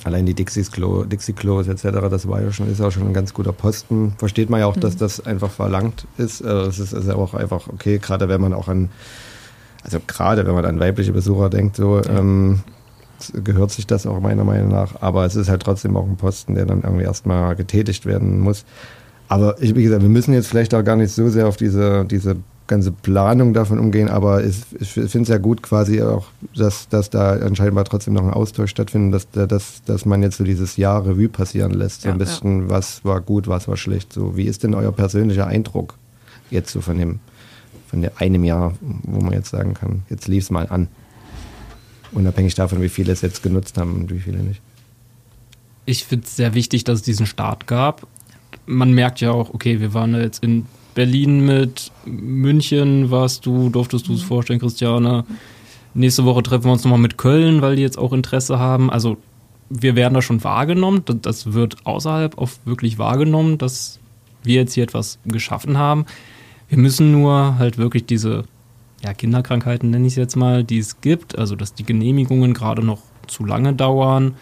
allein die Dixies Klo, Dixie Klos etc., das war ja schon, ist auch schon ein ganz guter Posten. Versteht man ja auch, mhm. dass das einfach verlangt ist. Äh, es ist also auch einfach okay, gerade wenn man auch an, also gerade wenn man an weibliche Besucher denkt, so ja. ähm, gehört sich das auch meiner Meinung nach. Aber es ist halt trotzdem auch ein Posten, der dann irgendwie erstmal getätigt werden muss. Aber ich, wie gesagt, wir müssen jetzt vielleicht auch gar nicht so sehr auf diese, diese ganze Planung davon umgehen, aber ich, ich finde es ja gut quasi auch, dass, dass da anscheinend trotzdem noch ein Austausch stattfindet, dass, dass, dass man jetzt so dieses Jahr Revue passieren lässt, so ja, ein bisschen, ja. was war gut, was war schlecht. So, wie ist denn euer persönlicher Eindruck jetzt so von dem, von der einem Jahr, wo man jetzt sagen kann, jetzt lief es mal an. Unabhängig davon, wie viele es jetzt genutzt haben und wie viele nicht. Ich finde es sehr wichtig, dass es diesen Start gab. Man merkt ja auch, okay, wir waren jetzt in Berlin mit München warst du, durftest du es mhm. vorstellen, Christiane. Nächste Woche treffen wir uns nochmal mit Köln, weil die jetzt auch Interesse haben. Also wir werden da schon wahrgenommen. Das wird außerhalb auch wirklich wahrgenommen, dass wir jetzt hier etwas geschaffen haben. Wir müssen nur halt wirklich diese ja, Kinderkrankheiten, nenne ich es jetzt mal, die es gibt, also dass die Genehmigungen gerade noch zu lange dauern,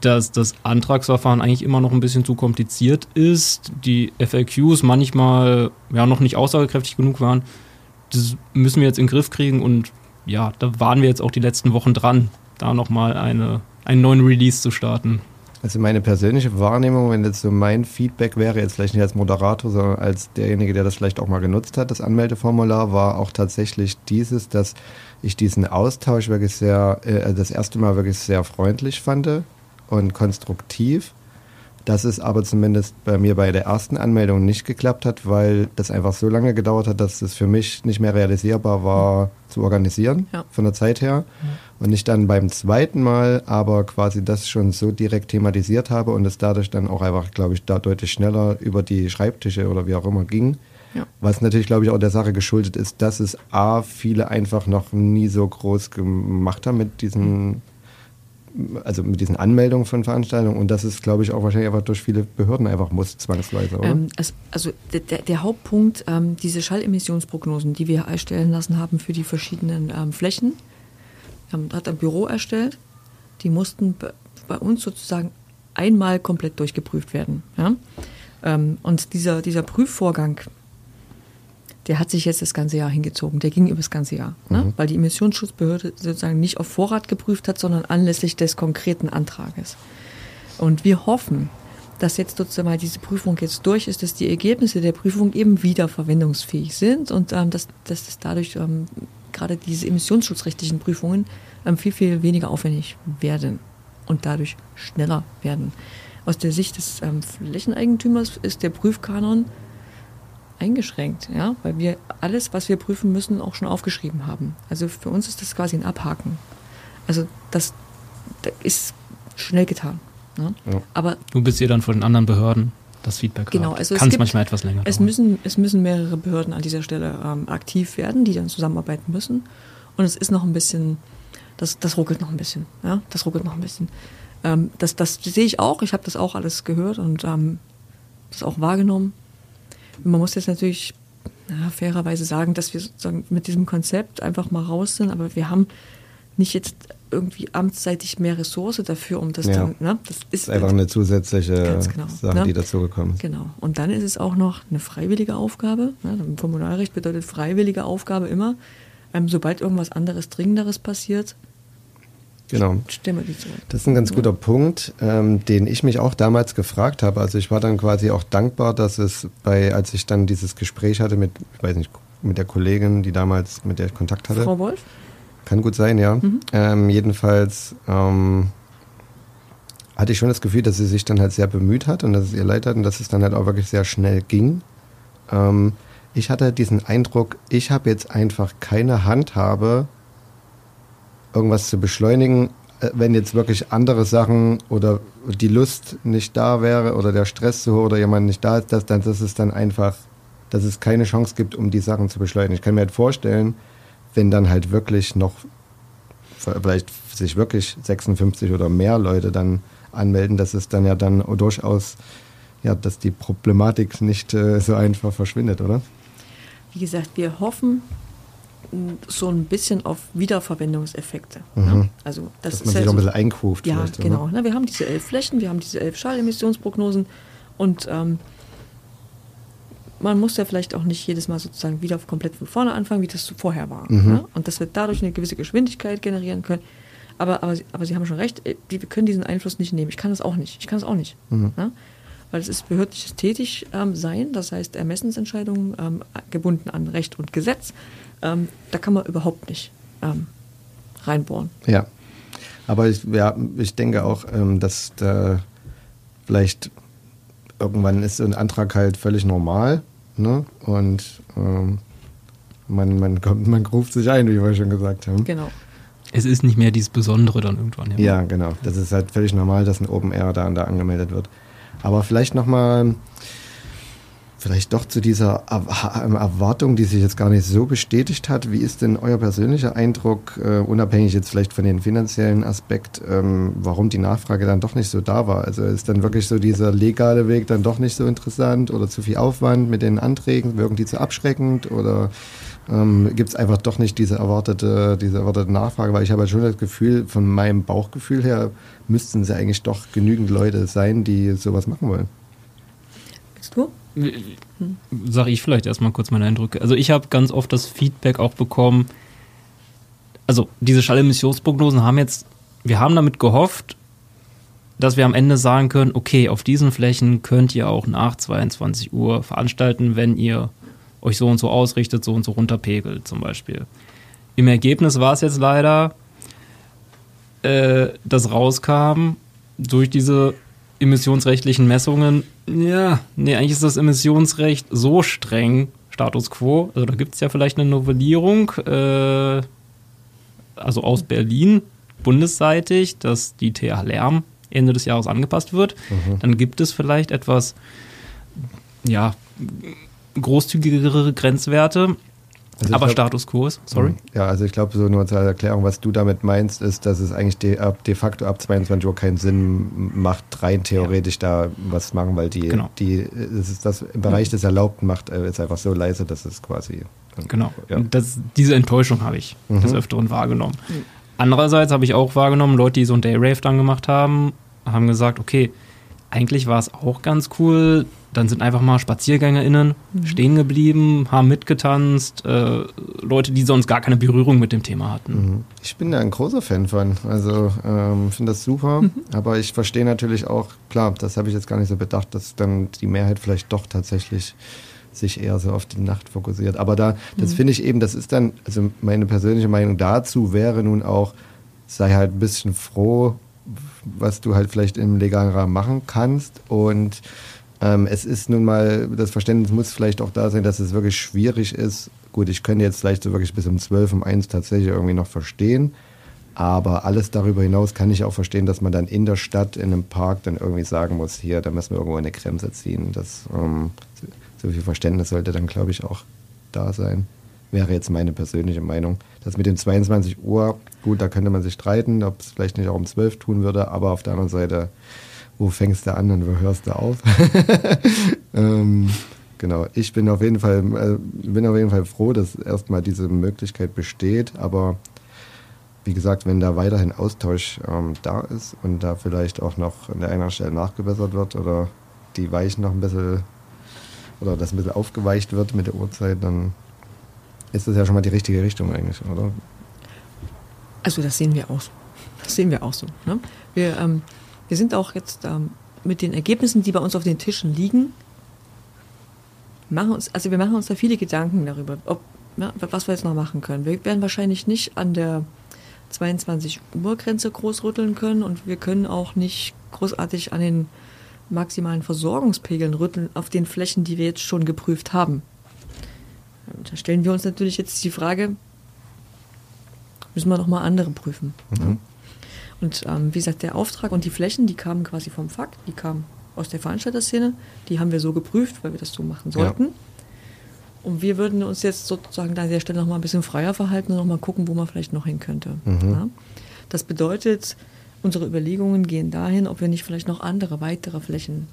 dass das Antragsverfahren eigentlich immer noch ein bisschen zu kompliziert ist, die FAQs manchmal ja noch nicht aussagekräftig genug waren. Das müssen wir jetzt in den Griff kriegen und ja, da waren wir jetzt auch die letzten Wochen dran, da nochmal eine, einen neuen Release zu starten. Also meine persönliche Wahrnehmung, wenn jetzt so mein Feedback wäre, jetzt vielleicht nicht als Moderator, sondern als derjenige, der das vielleicht auch mal genutzt hat, das Anmeldeformular, war auch tatsächlich dieses, dass ich diesen Austausch wirklich sehr, äh, das erste Mal wirklich sehr freundlich fand und konstruktiv. Das ist aber zumindest bei mir bei der ersten Anmeldung nicht geklappt hat, weil das einfach so lange gedauert hat, dass es für mich nicht mehr realisierbar war zu organisieren ja. von der Zeit her. Ja. Und ich dann beim zweiten Mal aber quasi das schon so direkt thematisiert habe und es dadurch dann auch einfach, glaube ich, da deutlich schneller über die Schreibtische oder wie auch immer ging. Ja. Was natürlich, glaube ich, auch der Sache geschuldet ist, dass es A, viele einfach noch nie so groß gemacht haben mit diesen also mit diesen Anmeldungen von Veranstaltungen und das ist, glaube ich, auch wahrscheinlich einfach durch viele Behörden einfach muss, zwangsweise, oder? Ähm, es, also der, der Hauptpunkt, ähm, diese Schallemissionsprognosen, die wir erstellen lassen haben für die verschiedenen ähm, Flächen, hat ein Büro erstellt, die mussten bei uns sozusagen einmal komplett durchgeprüft werden. Ja? Ähm, und dieser, dieser Prüfvorgang, der hat sich jetzt das ganze Jahr hingezogen. Der ging über das ganze Jahr, ne? mhm. weil die Emissionsschutzbehörde sozusagen nicht auf Vorrat geprüft hat, sondern anlässlich des konkreten Antrages. Und wir hoffen, dass jetzt sozusagen mal diese Prüfung jetzt durch ist, dass die Ergebnisse der Prüfung eben wieder verwendungsfähig sind und ähm, dass, dass das dadurch ähm, gerade diese emissionsschutzrechtlichen Prüfungen ähm, viel, viel weniger aufwendig werden und dadurch schneller werden. Aus der Sicht des ähm, Flächeneigentümers ist der Prüfkanon eingeschränkt, ja, weil wir alles, was wir prüfen müssen, auch schon aufgeschrieben haben. Also für uns ist das quasi ein Abhaken. Also das, das ist schnell getan. Ne? Ja. Aber du bist ja dann von den anderen Behörden das Feedback genau, also kann es manchmal etwas länger es Müssen, es müssen mehrere Behörden an dieser Stelle ähm, aktiv werden, die dann zusammenarbeiten müssen. Und es ist noch ein bisschen, das, das ruckelt noch ein bisschen. Ja? Das ruckelt noch ein bisschen. Ähm, das, das sehe ich auch. Ich habe das auch alles gehört und ähm, das auch wahrgenommen. Man muss jetzt natürlich ja, fairerweise sagen, dass wir sozusagen mit diesem Konzept einfach mal raus sind, aber wir haben nicht jetzt irgendwie amtsseitig mehr Ressource dafür, um das ja. dann, ne? Das ist, das ist einfach eine zusätzliche genau, Sache, ne? die dazugekommen ist. Genau. Und dann ist es auch noch eine freiwillige Aufgabe. Ne? Formularrecht bedeutet freiwillige Aufgabe immer. Ähm, sobald irgendwas anderes, Dringenderes passiert, Genau. Stimme die zurück. Das ist ein ganz guter Punkt, ähm, den ich mich auch damals gefragt habe. Also ich war dann quasi auch dankbar, dass es bei, als ich dann dieses Gespräch hatte mit, ich weiß nicht, mit der Kollegin, die damals mit der ich Kontakt hatte. Frau Wolf? Kann gut sein, ja. Mhm. Ähm, jedenfalls ähm, hatte ich schon das Gefühl, dass sie sich dann halt sehr bemüht hat und dass es ihr leid hat und dass es dann halt auch wirklich sehr schnell ging. Ähm, ich hatte diesen Eindruck, ich habe jetzt einfach keine Handhabe, irgendwas zu beschleunigen, äh, wenn jetzt wirklich andere Sachen oder die Lust nicht da wäre oder der Stress zu hoch oder jemand nicht da ist, dass, dann, dass es dann einfach, dass es keine Chance gibt, um die Sachen zu beschleunigen. Ich kann mir halt vorstellen, wenn dann halt wirklich noch vielleicht sich wirklich 56 oder mehr Leute dann anmelden, dass es dann ja dann durchaus, ja, dass die Problematik nicht äh, so einfach verschwindet, oder? wie gesagt, wir hoffen so ein bisschen auf Wiederverwendungseffekte. Mhm. Ne? Also das Dass man sich ja auch ein so- bisschen einkruft. Ja, genau. Ne, wir haben diese elf Flächen, wir haben diese elf Schallemissionsprognosen und ähm, man muss ja vielleicht auch nicht jedes Mal sozusagen wieder komplett von vorne anfangen, wie das vorher war. Mhm. Ne? Und dass wir dadurch eine gewisse Geschwindigkeit generieren können. Aber, aber, Sie- aber Sie haben schon recht, äh, wir können diesen Einfluss nicht nehmen. Ich kann das auch nicht. Ich kann das auch nicht. Mhm. Ne? Weil es ist behördliches Tätigsein, ähm, sein, das heißt Ermessensentscheidungen ähm, gebunden an Recht und Gesetz. Ähm, da kann man überhaupt nicht ähm, reinbohren. Ja. Aber ich, ja, ich denke auch, ähm, dass da vielleicht irgendwann ist so ein Antrag halt völlig normal. Ne? Und ähm, man, man, kommt, man ruft sich ein, wie wir schon gesagt haben. Genau. Es ist nicht mehr dieses Besondere dann irgendwann. Ja, genau. Das ist halt völlig normal, dass ein Open Air da und da angemeldet wird. Aber vielleicht nochmal, vielleicht doch zu dieser Er- Erwartung, die sich jetzt gar nicht so bestätigt hat. Wie ist denn euer persönlicher Eindruck, äh, unabhängig jetzt vielleicht von dem finanziellen Aspekt, ähm, warum die Nachfrage dann doch nicht so da war? Also ist dann wirklich so dieser legale Weg dann doch nicht so interessant oder zu viel Aufwand mit den Anträgen? Wirken die zu abschreckend oder ähm, gibt es einfach doch nicht diese erwartete, diese erwartete Nachfrage, weil ich habe halt schon das Gefühl, von meinem Bauchgefühl her müssten es eigentlich doch genügend Leute sein, die sowas machen wollen. Willst du? Sag ich vielleicht erstmal kurz meine Eindrücke. Also ich habe ganz oft das Feedback auch bekommen, also diese Schallemissionsprognosen haben jetzt, wir haben damit gehofft, dass wir am Ende sagen können, okay, auf diesen Flächen könnt ihr auch nach 22 Uhr veranstalten, wenn ihr euch so und so ausrichtet, so und so runterpegelt zum Beispiel. Im Ergebnis war es jetzt leider, äh, dass rauskam durch diese emissionsrechtlichen Messungen, ja, nee, eigentlich ist das Emissionsrecht so streng, Status quo, also da gibt es ja vielleicht eine Novellierung, äh, also aus Berlin, bundesseitig, dass die TH Lärm Ende des Jahres angepasst wird. Dann gibt es vielleicht etwas, ja, großzügigere Grenzwerte, Also aber glaub- Status quo ist, sorry. Ja, also ich glaube, so nur zur Erklärung, was du damit meinst, ist, dass es eigentlich de, ab, de facto ab 22 Uhr keinen Sinn macht, rein theoretisch da was machen, weil die, Genau. die es ist das im Bereich des Erlaubten macht, äh, ist einfach so leise, dass es quasi. Genau. Ja. Und Das, diese Enttäuschung habe ich Mhm. des Öfteren wahrgenommen. Andererseits habe ich auch wahrgenommen, Leute, die so ein Day-Rave dann gemacht haben, haben gesagt, okay, eigentlich war es auch ganz cool. Dann sind einfach mal SpaziergängerInnen stehen geblieben, haben mitgetanzt, äh, Leute, die sonst gar keine Berührung mit dem Thema hatten. Mhm. Ich bin da ein großer Fan von. Also ähm, finde das super. Aber ich verstehe natürlich auch, klar, das habe ich jetzt gar nicht so bedacht, dass dann die Mehrheit vielleicht doch tatsächlich sich eher so auf die Nacht fokussiert. Aber da, das finde ich eben, das ist dann, also meine persönliche Meinung dazu wäre nun auch, sei halt ein bisschen froh, was du halt vielleicht im legalen Rahmen machen kannst. Und ähm, es ist nun mal, das Verständnis muss vielleicht auch da sein, dass es wirklich schwierig ist. Gut, ich könnte jetzt vielleicht so wirklich bis um 12, um 1 tatsächlich irgendwie noch verstehen. Aber alles darüber hinaus kann ich auch verstehen, dass man dann in der Stadt, in einem Park dann irgendwie sagen muss, hier, da müssen wir irgendwo eine Grenze ziehen. Das, ähm, so- viel Verständnis sollte dann, glaube ich, auch da sein. Wäre jetzt meine persönliche Meinung. Das mit dem 22 Uhr, gut, da könnte man sich streiten, ob es vielleicht nicht auch um 12 tun würde, aber auf der anderen Seite, wo fängst du an und wo hörst du auf? ähm, genau, ich bin auf jeden Fall, äh, bin auf jeden Fall froh, dass erstmal diese Möglichkeit besteht, aber wie gesagt, wenn da weiterhin Austausch ähm, da ist und da vielleicht auch noch an der einen Stelle nachgebessert wird oder die Weichen noch ein bisschen oder das ein bisschen aufgeweicht wird mit der Uhrzeit, dann ist das ja schon mal die richtige Richtung eigentlich, oder? Also das sehen wir auch so. Das sehen wir auch so. Ne? Wir, ähm, wir sind auch jetzt ähm, mit den Ergebnissen, die bei uns auf den Tischen liegen, machen uns, also wir machen uns da viele Gedanken darüber, ob, ne, was wir jetzt noch machen können. Wir werden wahrscheinlich nicht an der 22 Uhr Grenze groß rütteln können und wir können auch nicht großartig an den maximalen Versorgungspegeln rütteln auf den Flächen, die wir jetzt schon geprüft haben. Da stellen wir uns natürlich jetzt die Frage, müssen wir noch mal andere prüfen. Mhm. Und ähm, wie gesagt, der Auftrag und die Flächen, die kamen quasi vom Fakt, die kamen aus der Veranstalterszene, die haben wir so geprüft, weil wir das so machen sollten. Und wir würden uns jetzt sozusagen an der Stelle noch mal ein bisschen freier verhalten und noch mal gucken, wo man vielleicht noch hin könnte. Mhm. Ja? Das bedeutet, unsere Überlegungen gehen dahin, ob wir nicht vielleicht noch andere, weitere Flächen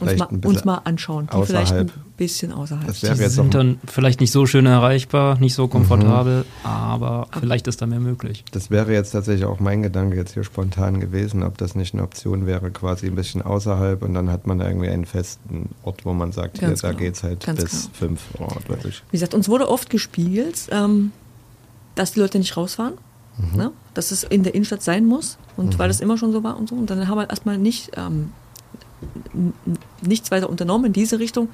uns, mal, uns mal anschauen, die außerhalb. vielleicht ein bisschen außerhalb. Das die sind dann vielleicht nicht so schön erreichbar, nicht so komfortabel, mhm. aber vielleicht ist da mehr möglich. Das wäre jetzt tatsächlich auch mein Gedanke jetzt hier spontan gewesen, ob das nicht eine Option wäre, quasi ein bisschen außerhalb und dann hat man da irgendwie einen festen Ort, wo man sagt, Ganz hier, genau. da geht es halt Ganz bis genau. fünf ich. Wie gesagt, uns wurde oft gespiegelt, ähm, dass die Leute nicht rausfahren. Mhm. Ne? Dass es in der Innenstadt sein muss und mhm. weil das immer schon so war und so. Und dann haben wir erstmal nicht ähm, nichts weiter unternommen in diese Richtung.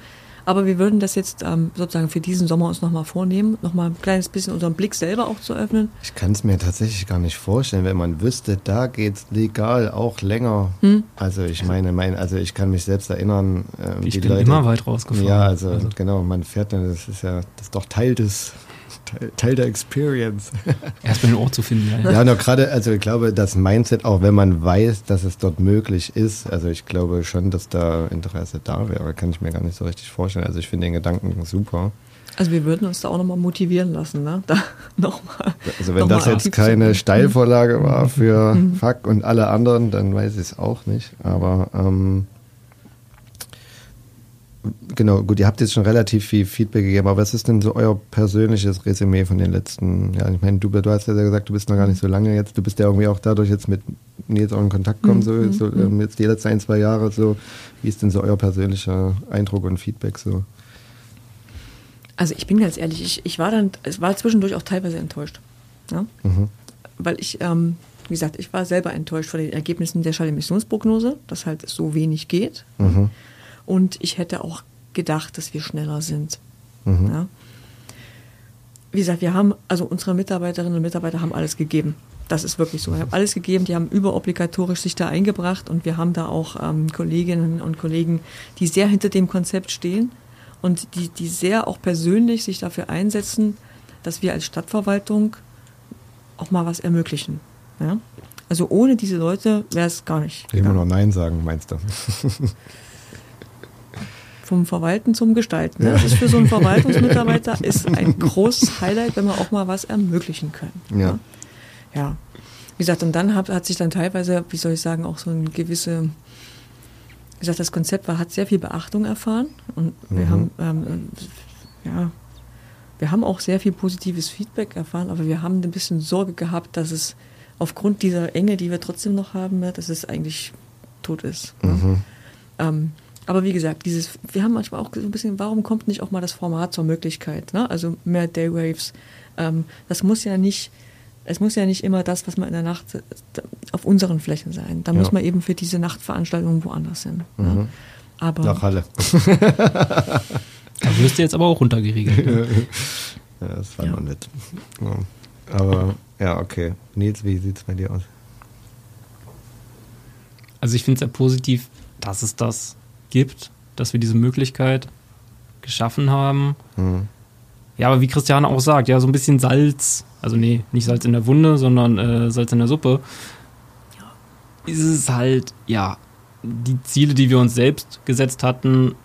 Aber wir würden das jetzt ähm, sozusagen für diesen Sommer uns nochmal vornehmen, nochmal ein kleines bisschen unseren Blick selber auch zu öffnen. Ich kann es mir tatsächlich gar nicht vorstellen, wenn man wüsste, da geht es legal auch länger. Hm? Also ich meine, mein, also ich kann mich selbst erinnern, ähm, ich die bin Leute, immer weit rausgefahren. Ja, also, also, genau, man fährt dann, das ist ja, das ist doch Teil des Teil, Teil der Experience. Erstmal den Ort zu finden. Ja, ja. ja gerade, also ich glaube, das Mindset, auch wenn man weiß, dass es dort möglich ist, also ich glaube schon, dass da Interesse da wäre, kann ich mir gar nicht so richtig vorstellen. Also ich finde den Gedanken super. Also wir würden uns da auch nochmal motivieren lassen, ne? Da nochmal. Also wenn noch das jetzt keine Steilvorlage war für mhm. Fuck und alle anderen, dann weiß ich es auch nicht. Aber ähm, genau, gut, ihr habt jetzt schon relativ viel Feedback gegeben, aber was ist denn so euer persönliches Resümee von den letzten, ja, ich meine, du, du hast ja gesagt, du bist noch gar nicht so lange jetzt, du bist ja irgendwie auch dadurch jetzt mit Nils auch in Kontakt gekommen, mhm. so, so mhm. ähm, jetzt die letzten ein, zwei Jahre, so, wie ist denn so euer persönlicher Eindruck und Feedback so? Also ich bin ganz ehrlich, ich, ich war dann, es war zwischendurch auch teilweise enttäuscht. Ja? Mhm. Weil ich, ähm, wie gesagt, ich war selber enttäuscht von den Ergebnissen der Schallemissionsprognose, dass halt so wenig geht. Mhm. Und ich hätte auch gedacht, dass wir schneller sind. Mhm. Ja. Wie gesagt, wir haben, also unsere Mitarbeiterinnen und Mitarbeiter haben alles gegeben. Das ist wirklich so. Wir haben alles gegeben, die haben überobligatorisch sich da eingebracht und wir haben da auch ähm, Kolleginnen und Kollegen, die sehr hinter dem Konzept stehen und die, die sehr auch persönlich sich dafür einsetzen, dass wir als Stadtverwaltung auch mal was ermöglichen. Ja? Also ohne diese Leute wäre es gar nicht. Immer noch Nein sagen, meinst du? vom Verwalten zum Gestalten. Ne? Das ist für so einen Verwaltungsmitarbeiter ist ein großes Highlight, wenn wir auch mal was ermöglichen können. Ja. Ja. Wie gesagt, und dann hat, hat sich dann teilweise, wie soll ich sagen, auch so ein gewisse, wie gesagt, das Konzept war, hat sehr viel Beachtung erfahren und wir mhm. haben, ähm, ja, wir haben auch sehr viel positives Feedback erfahren, aber wir haben ein bisschen Sorge gehabt, dass es aufgrund dieser Enge, die wir trotzdem noch haben, ne, dass es eigentlich tot ist. Ne? Mhm. Ne? Ähm, aber wie gesagt, dieses, wir haben manchmal auch so ein bisschen, warum kommt nicht auch mal das Format zur Möglichkeit? Ne? Also mehr Daywaves. Ähm, das muss ja nicht, es muss ja nicht immer das, was man in der Nacht auf unseren Flächen sein. Da ja. muss man eben für diese Nachtveranstaltungen woanders hin. Ne? Mhm. Ne? Aber Nach Halle. da wirst du jetzt aber auch runtergeriegelt. ja, das war ja. noch nett. Ja. Aber ja, okay. Nils, wie sieht es bei dir aus? Also ich finde es sehr positiv, dass es das gibt, dass wir diese Möglichkeit geschaffen haben. Mhm. Ja, aber wie Christiane auch sagt, ja, so ein bisschen Salz, also nee, nicht Salz in der Wunde, sondern äh, Salz in der Suppe. Ist es halt, ja, die Ziele, die wir uns selbst gesetzt hatten,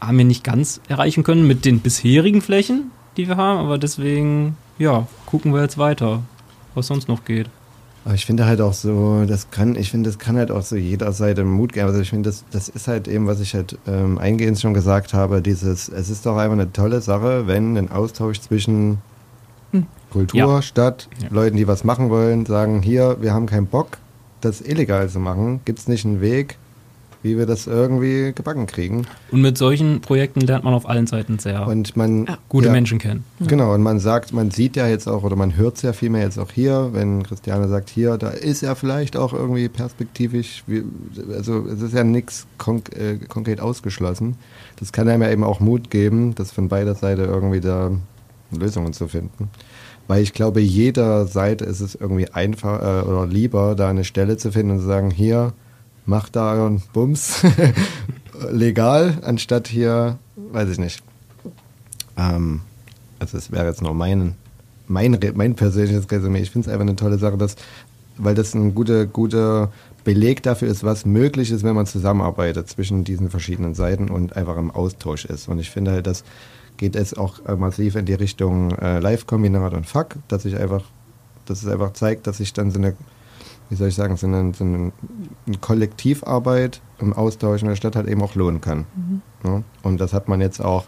haben wir nicht ganz erreichen können mit den bisherigen Flächen, die wir haben, aber deswegen, ja, gucken wir jetzt weiter, was sonst noch geht. Aber ich finde halt auch so, das kann, ich finde, das kann halt auch so jeder Seite Mut geben. Also ich finde, das, das ist halt eben, was ich halt ähm, eingehend schon gesagt habe, dieses, es ist doch einfach eine tolle Sache, wenn ein Austausch zwischen hm. Kultur, ja. Stadt, ja. Leuten, die was machen wollen, sagen, hier, wir haben keinen Bock, das illegal zu machen, gibt es nicht einen Weg, wie wir das irgendwie gebacken kriegen. Und mit solchen Projekten lernt man auf allen Seiten sehr und man, gute ja, Menschen kennen. Genau, und man sagt, man sieht ja jetzt auch, oder man hört es ja viel mehr jetzt auch hier, wenn Christiane sagt, hier, da ist ja vielleicht auch irgendwie perspektivisch, wie, also es ist ja nichts konk äh, konkret ausgeschlossen. Das kann einem ja eben auch Mut geben, das von beider Seite irgendwie da Lösungen zu finden. Weil ich glaube, jeder Seite ist es irgendwie einfach äh, oder lieber, da eine Stelle zu finden und zu sagen, hier, macht da euren Bums legal, anstatt hier, weiß ich nicht. Ähm, also es wäre jetzt nur mein, mein, mein persönliches Resümee. Ich finde es einfach eine tolle Sache, dass, weil das ein guter, guter Beleg dafür ist, was möglich ist, wenn man zusammenarbeitet zwischen diesen verschiedenen Seiten und einfach im Austausch ist. Und ich finde halt, das geht es auch massiv in die Richtung äh, Live-Kombinat und Fuck, dass ich einfach, dass es einfach zeigt, dass sich dann so eine wie soll ich sagen, so eine, so eine Kollektivarbeit im Austausch in der Stadt halt eben auch lohnen kann. Mhm. Ja? Und das hat man jetzt auch,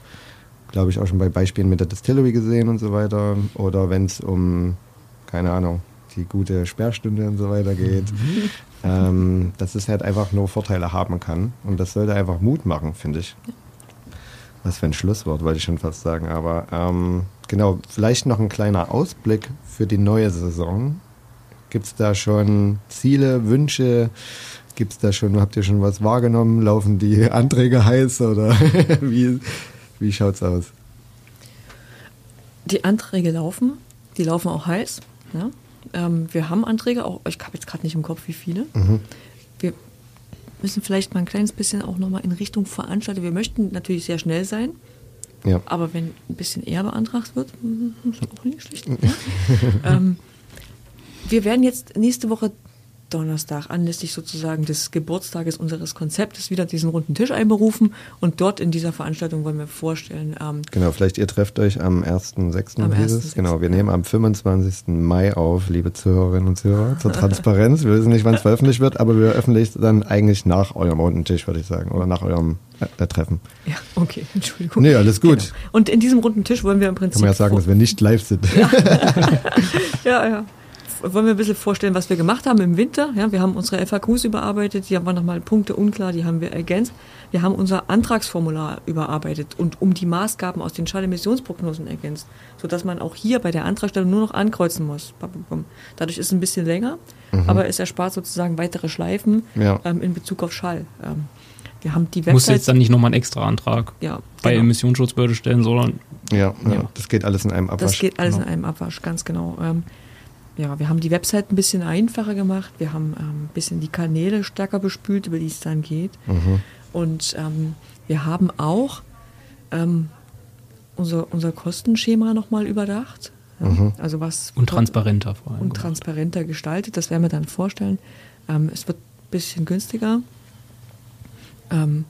glaube ich, auch schon bei Beispielen mit der Distillery gesehen und so weiter. Oder wenn es um, keine Ahnung, die gute Sperrstunde und so weiter geht. Mhm. Ähm, dass es halt einfach nur Vorteile haben kann. Und das sollte einfach Mut machen, finde ich. Was für ein Schlusswort, wollte ich schon fast sagen. Aber ähm, genau, vielleicht noch ein kleiner Ausblick für die neue Saison. Gibt es da schon Ziele, Wünsche? Gibt es da schon, habt ihr schon was wahrgenommen? Laufen die Anträge heiß oder wie, wie es aus? Die Anträge laufen, die laufen auch heiß. Ja? Ähm, wir haben Anträge, auch ich habe jetzt gerade nicht im Kopf, wie viele. Mhm. Wir müssen vielleicht mal ein kleines bisschen auch nochmal in Richtung Veranstaltung. Wir möchten natürlich sehr schnell sein. Ja. Aber wenn ein bisschen eher beantragt wird, ist auch nicht schlecht. Ja? ähm, wir werden jetzt nächste Woche Donnerstag anlässlich sozusagen des Geburtstages unseres Konzeptes wieder diesen runden Tisch einberufen und dort in dieser Veranstaltung wollen wir vorstellen. Ähm, genau, vielleicht ihr trefft euch am 1.6. dieses. Genau, wir nehmen am 25. Mai auf, liebe Zuhörerinnen und Zuhörer, zur Transparenz. Wir wissen nicht, wann es veröffentlicht wird, aber wir veröffentlichen es dann eigentlich nach eurem runden Tisch, würde ich sagen, oder nach eurem äh, Treffen. Ja, okay, Entschuldigung. Nee, alles gut. Genau. Und in diesem runden Tisch wollen wir im Prinzip. Kann man ja sagen, dass wir nicht live sind. ja, ja. ja wollen wir ein bisschen vorstellen, was wir gemacht haben im Winter. Ja, wir haben unsere FAQs überarbeitet, die waren nochmal Punkte unklar, die haben wir ergänzt. Wir haben unser Antragsformular überarbeitet und um die Maßgaben aus den Schallemissionsprognosen ergänzt, sodass man auch hier bei der Antragstellung nur noch ankreuzen muss. Dadurch ist es ein bisschen länger, mhm. aber es erspart sozusagen weitere Schleifen ja. ähm, in Bezug auf Schall. Ähm, wir haben die Website. Muss jetzt dann nicht nochmal einen extra Antrag ja, bei genau. Emissionsschutzbehörde stellen, sondern. Ja, ja, das geht alles in einem Abwasch. Das geht alles genau. in einem Abwasch, ganz genau. Ähm, ja, wir haben die Website ein bisschen einfacher gemacht. Wir haben ähm, ein bisschen die Kanäle stärker bespült, über die es dann geht. Mhm. Und ähm, wir haben auch ähm, unser, unser Kostenschema nochmal überdacht. Ja, mhm. Also was und transparenter vor allem. Und transparenter gestaltet. Das werden wir dann vorstellen. Ähm, es wird ein bisschen günstiger. Ähm,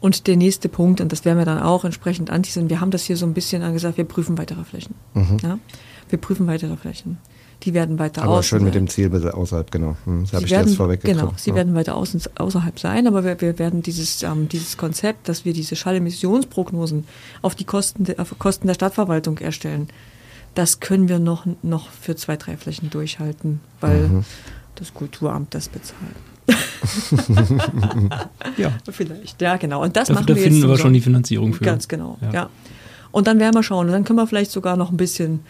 und der nächste Punkt, und das werden wir dann auch entsprechend anteasern, wir haben das hier so ein bisschen angesagt, wir prüfen weitere Flächen. Mhm. Ja? Wir prüfen weitere Flächen. Die werden weiter aber außen schön mit dem Ziel bitte außerhalb, genau. Hm, das habe ich werden, jetzt vorweggekommen. Genau, sie ja. werden weiter außen, außerhalb sein, aber wir, wir werden dieses, ähm, dieses Konzept, dass wir diese Schallemissionsprognosen auf die Kosten, de, auf Kosten der Stadtverwaltung erstellen, das können wir noch, noch für zwei, drei Flächen durchhalten, weil mhm. das Kulturamt das bezahlt. ja. Vielleicht, ja, genau. Und das da, machen da wir finden jetzt wir schon die Finanzierung für. Ganz genau, ja. ja. Und dann werden wir schauen. Und dann können wir vielleicht sogar noch ein bisschen,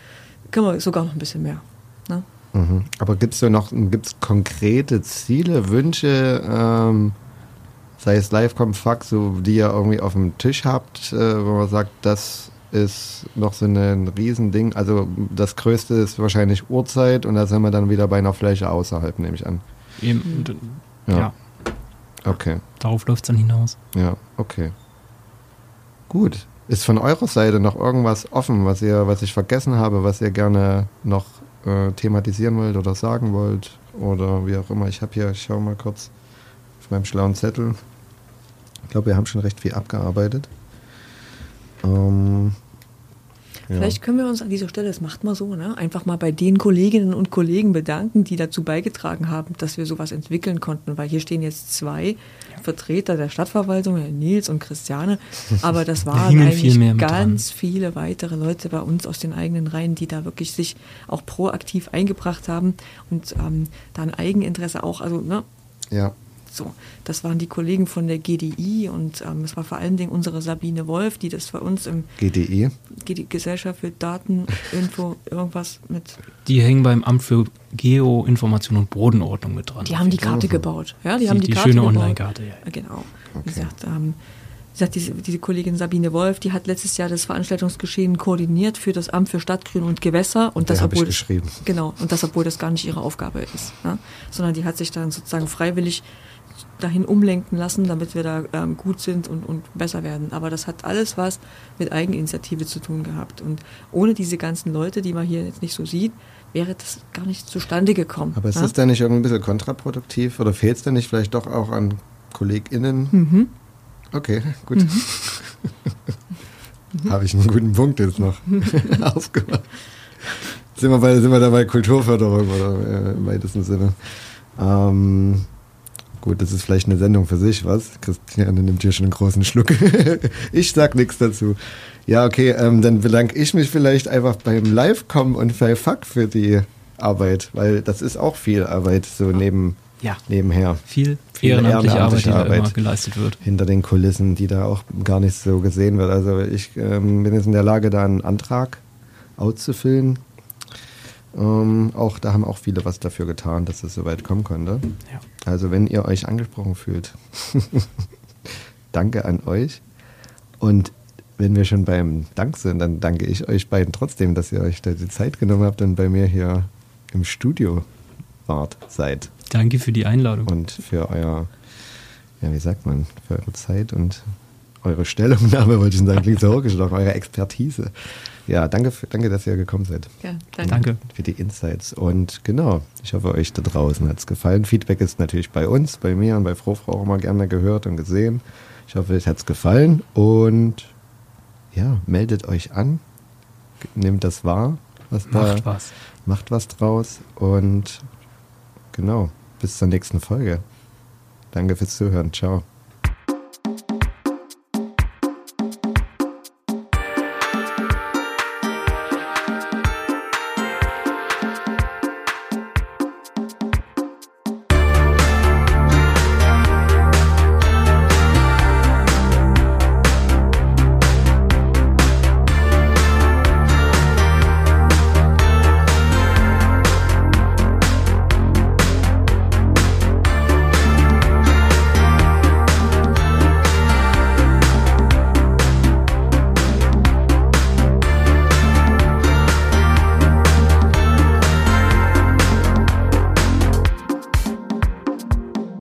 können wir sogar noch ein bisschen mehr Ne? Mhm. Aber gibt es da noch gibt's konkrete Ziele, Wünsche, ähm, sei es Livecom, Fax, so, die ihr irgendwie auf dem Tisch habt, äh, wo man sagt, das ist noch so ein Riesending. Also das Größte ist wahrscheinlich Uhrzeit und da sind wir dann wieder bei einer Fläche außerhalb, nehme ich an. Eben, ja. ja. Okay. Darauf läuft es dann hinaus. Ja, okay. Gut. Ist von eurer Seite noch irgendwas offen, was ihr, was ich vergessen habe, was ihr gerne noch äh, thematisieren wollt oder sagen wollt oder wie auch immer. Ich habe hier, ich schaue mal kurz auf meinem schlauen Zettel. Ich glaube, wir haben schon recht viel abgearbeitet. Ähm, ja. Vielleicht können wir uns an dieser Stelle, das macht man so, ne, einfach mal bei den Kolleginnen und Kollegen bedanken, die dazu beigetragen haben, dass wir sowas entwickeln konnten. Weil hier stehen jetzt zwei. Vertreter der Stadtverwaltung, Nils und Christiane. Aber das waren eigentlich viel ganz viele weitere Leute bei uns aus den eigenen Reihen, die da wirklich sich auch proaktiv eingebracht haben und ähm, da ein Eigeninteresse auch, also ne, ja. So, das waren die Kollegen von der GDI und ähm, es war vor allen Dingen unsere Sabine Wolf, die das für uns im GDI, GDI Gesellschaft für Dateninfo irgendwas mit. Die hängen beim Amt für Geoinformation und Bodenordnung mit dran. Die haben die Karte gebaut, ja, die, die haben die, die Karte schöne Online-Karte. Ja. Genau. Okay. Wie gesagt, ähm, wie gesagt, diese, diese Kollegin Sabine Wolf, die hat letztes Jahr das Veranstaltungsgeschehen koordiniert für das Amt für Stadtgrün und Gewässer und das obwohl genau und das obwohl das gar nicht ihre Aufgabe ist, ja? sondern die hat sich dann sozusagen freiwillig dahin umlenken lassen, damit wir da ähm, gut sind und, und besser werden. Aber das hat alles was mit Eigeninitiative zu tun gehabt. Und ohne diese ganzen Leute, die man hier jetzt nicht so sieht, wäre das gar nicht zustande gekommen. Aber ist ja? das denn nicht irgendwie ein bisschen kontraproduktiv oder fehlt es denn nicht vielleicht doch auch an KollegInnen? Mhm. Okay, gut. Mhm. Habe ich einen guten Punkt jetzt noch aufgemacht. Sind wir, bei, sind wir da bei Kulturförderung oder äh, im weitesten Sinne? Ähm, gut, das ist vielleicht eine Sendung für sich, was? Christiane nimmt hier schon einen großen Schluck. ich sag nichts dazu. Ja, okay, ähm, dann bedanke ich mich vielleicht einfach beim Live-Kommen und bei Fuck für die Arbeit, weil das ist auch viel Arbeit, so neben, ja. nebenher. Viel, viel ehrenamtliche, ehrenamtliche Arbeit, die Arbeit geleistet wird. Hinter den Kulissen, die da auch gar nicht so gesehen wird. Also ich ähm, bin jetzt in der Lage, da einen Antrag auszufüllen. Ähm, auch da haben auch viele was dafür getan, dass es so weit kommen konnte. Ja. Also wenn ihr euch angesprochen fühlt, danke an euch. Und wenn wir schon beim Dank sind, dann danke ich euch beiden trotzdem, dass ihr euch da die Zeit genommen habt und bei mir hier im Studio wart, seid. Danke für die Einladung. Und für euer, ja, wie sagt man, für eure Zeit und eure Stellungnahme, wollte ich sagen, klingt so hochgeschlagen, eure Expertise. Ja, danke, für, danke, dass ihr gekommen seid. Ja, danke. Für die Insights. Und genau, ich hoffe, euch da draußen hat es gefallen. Feedback ist natürlich bei uns, bei mir und bei Frofrau auch immer gerne gehört und gesehen. Ich hoffe, es hat es gefallen und ja, meldet euch an, nehmt das wahr, was macht da, was. Macht was draus und genau, bis zur nächsten Folge. Danke fürs Zuhören. Ciao.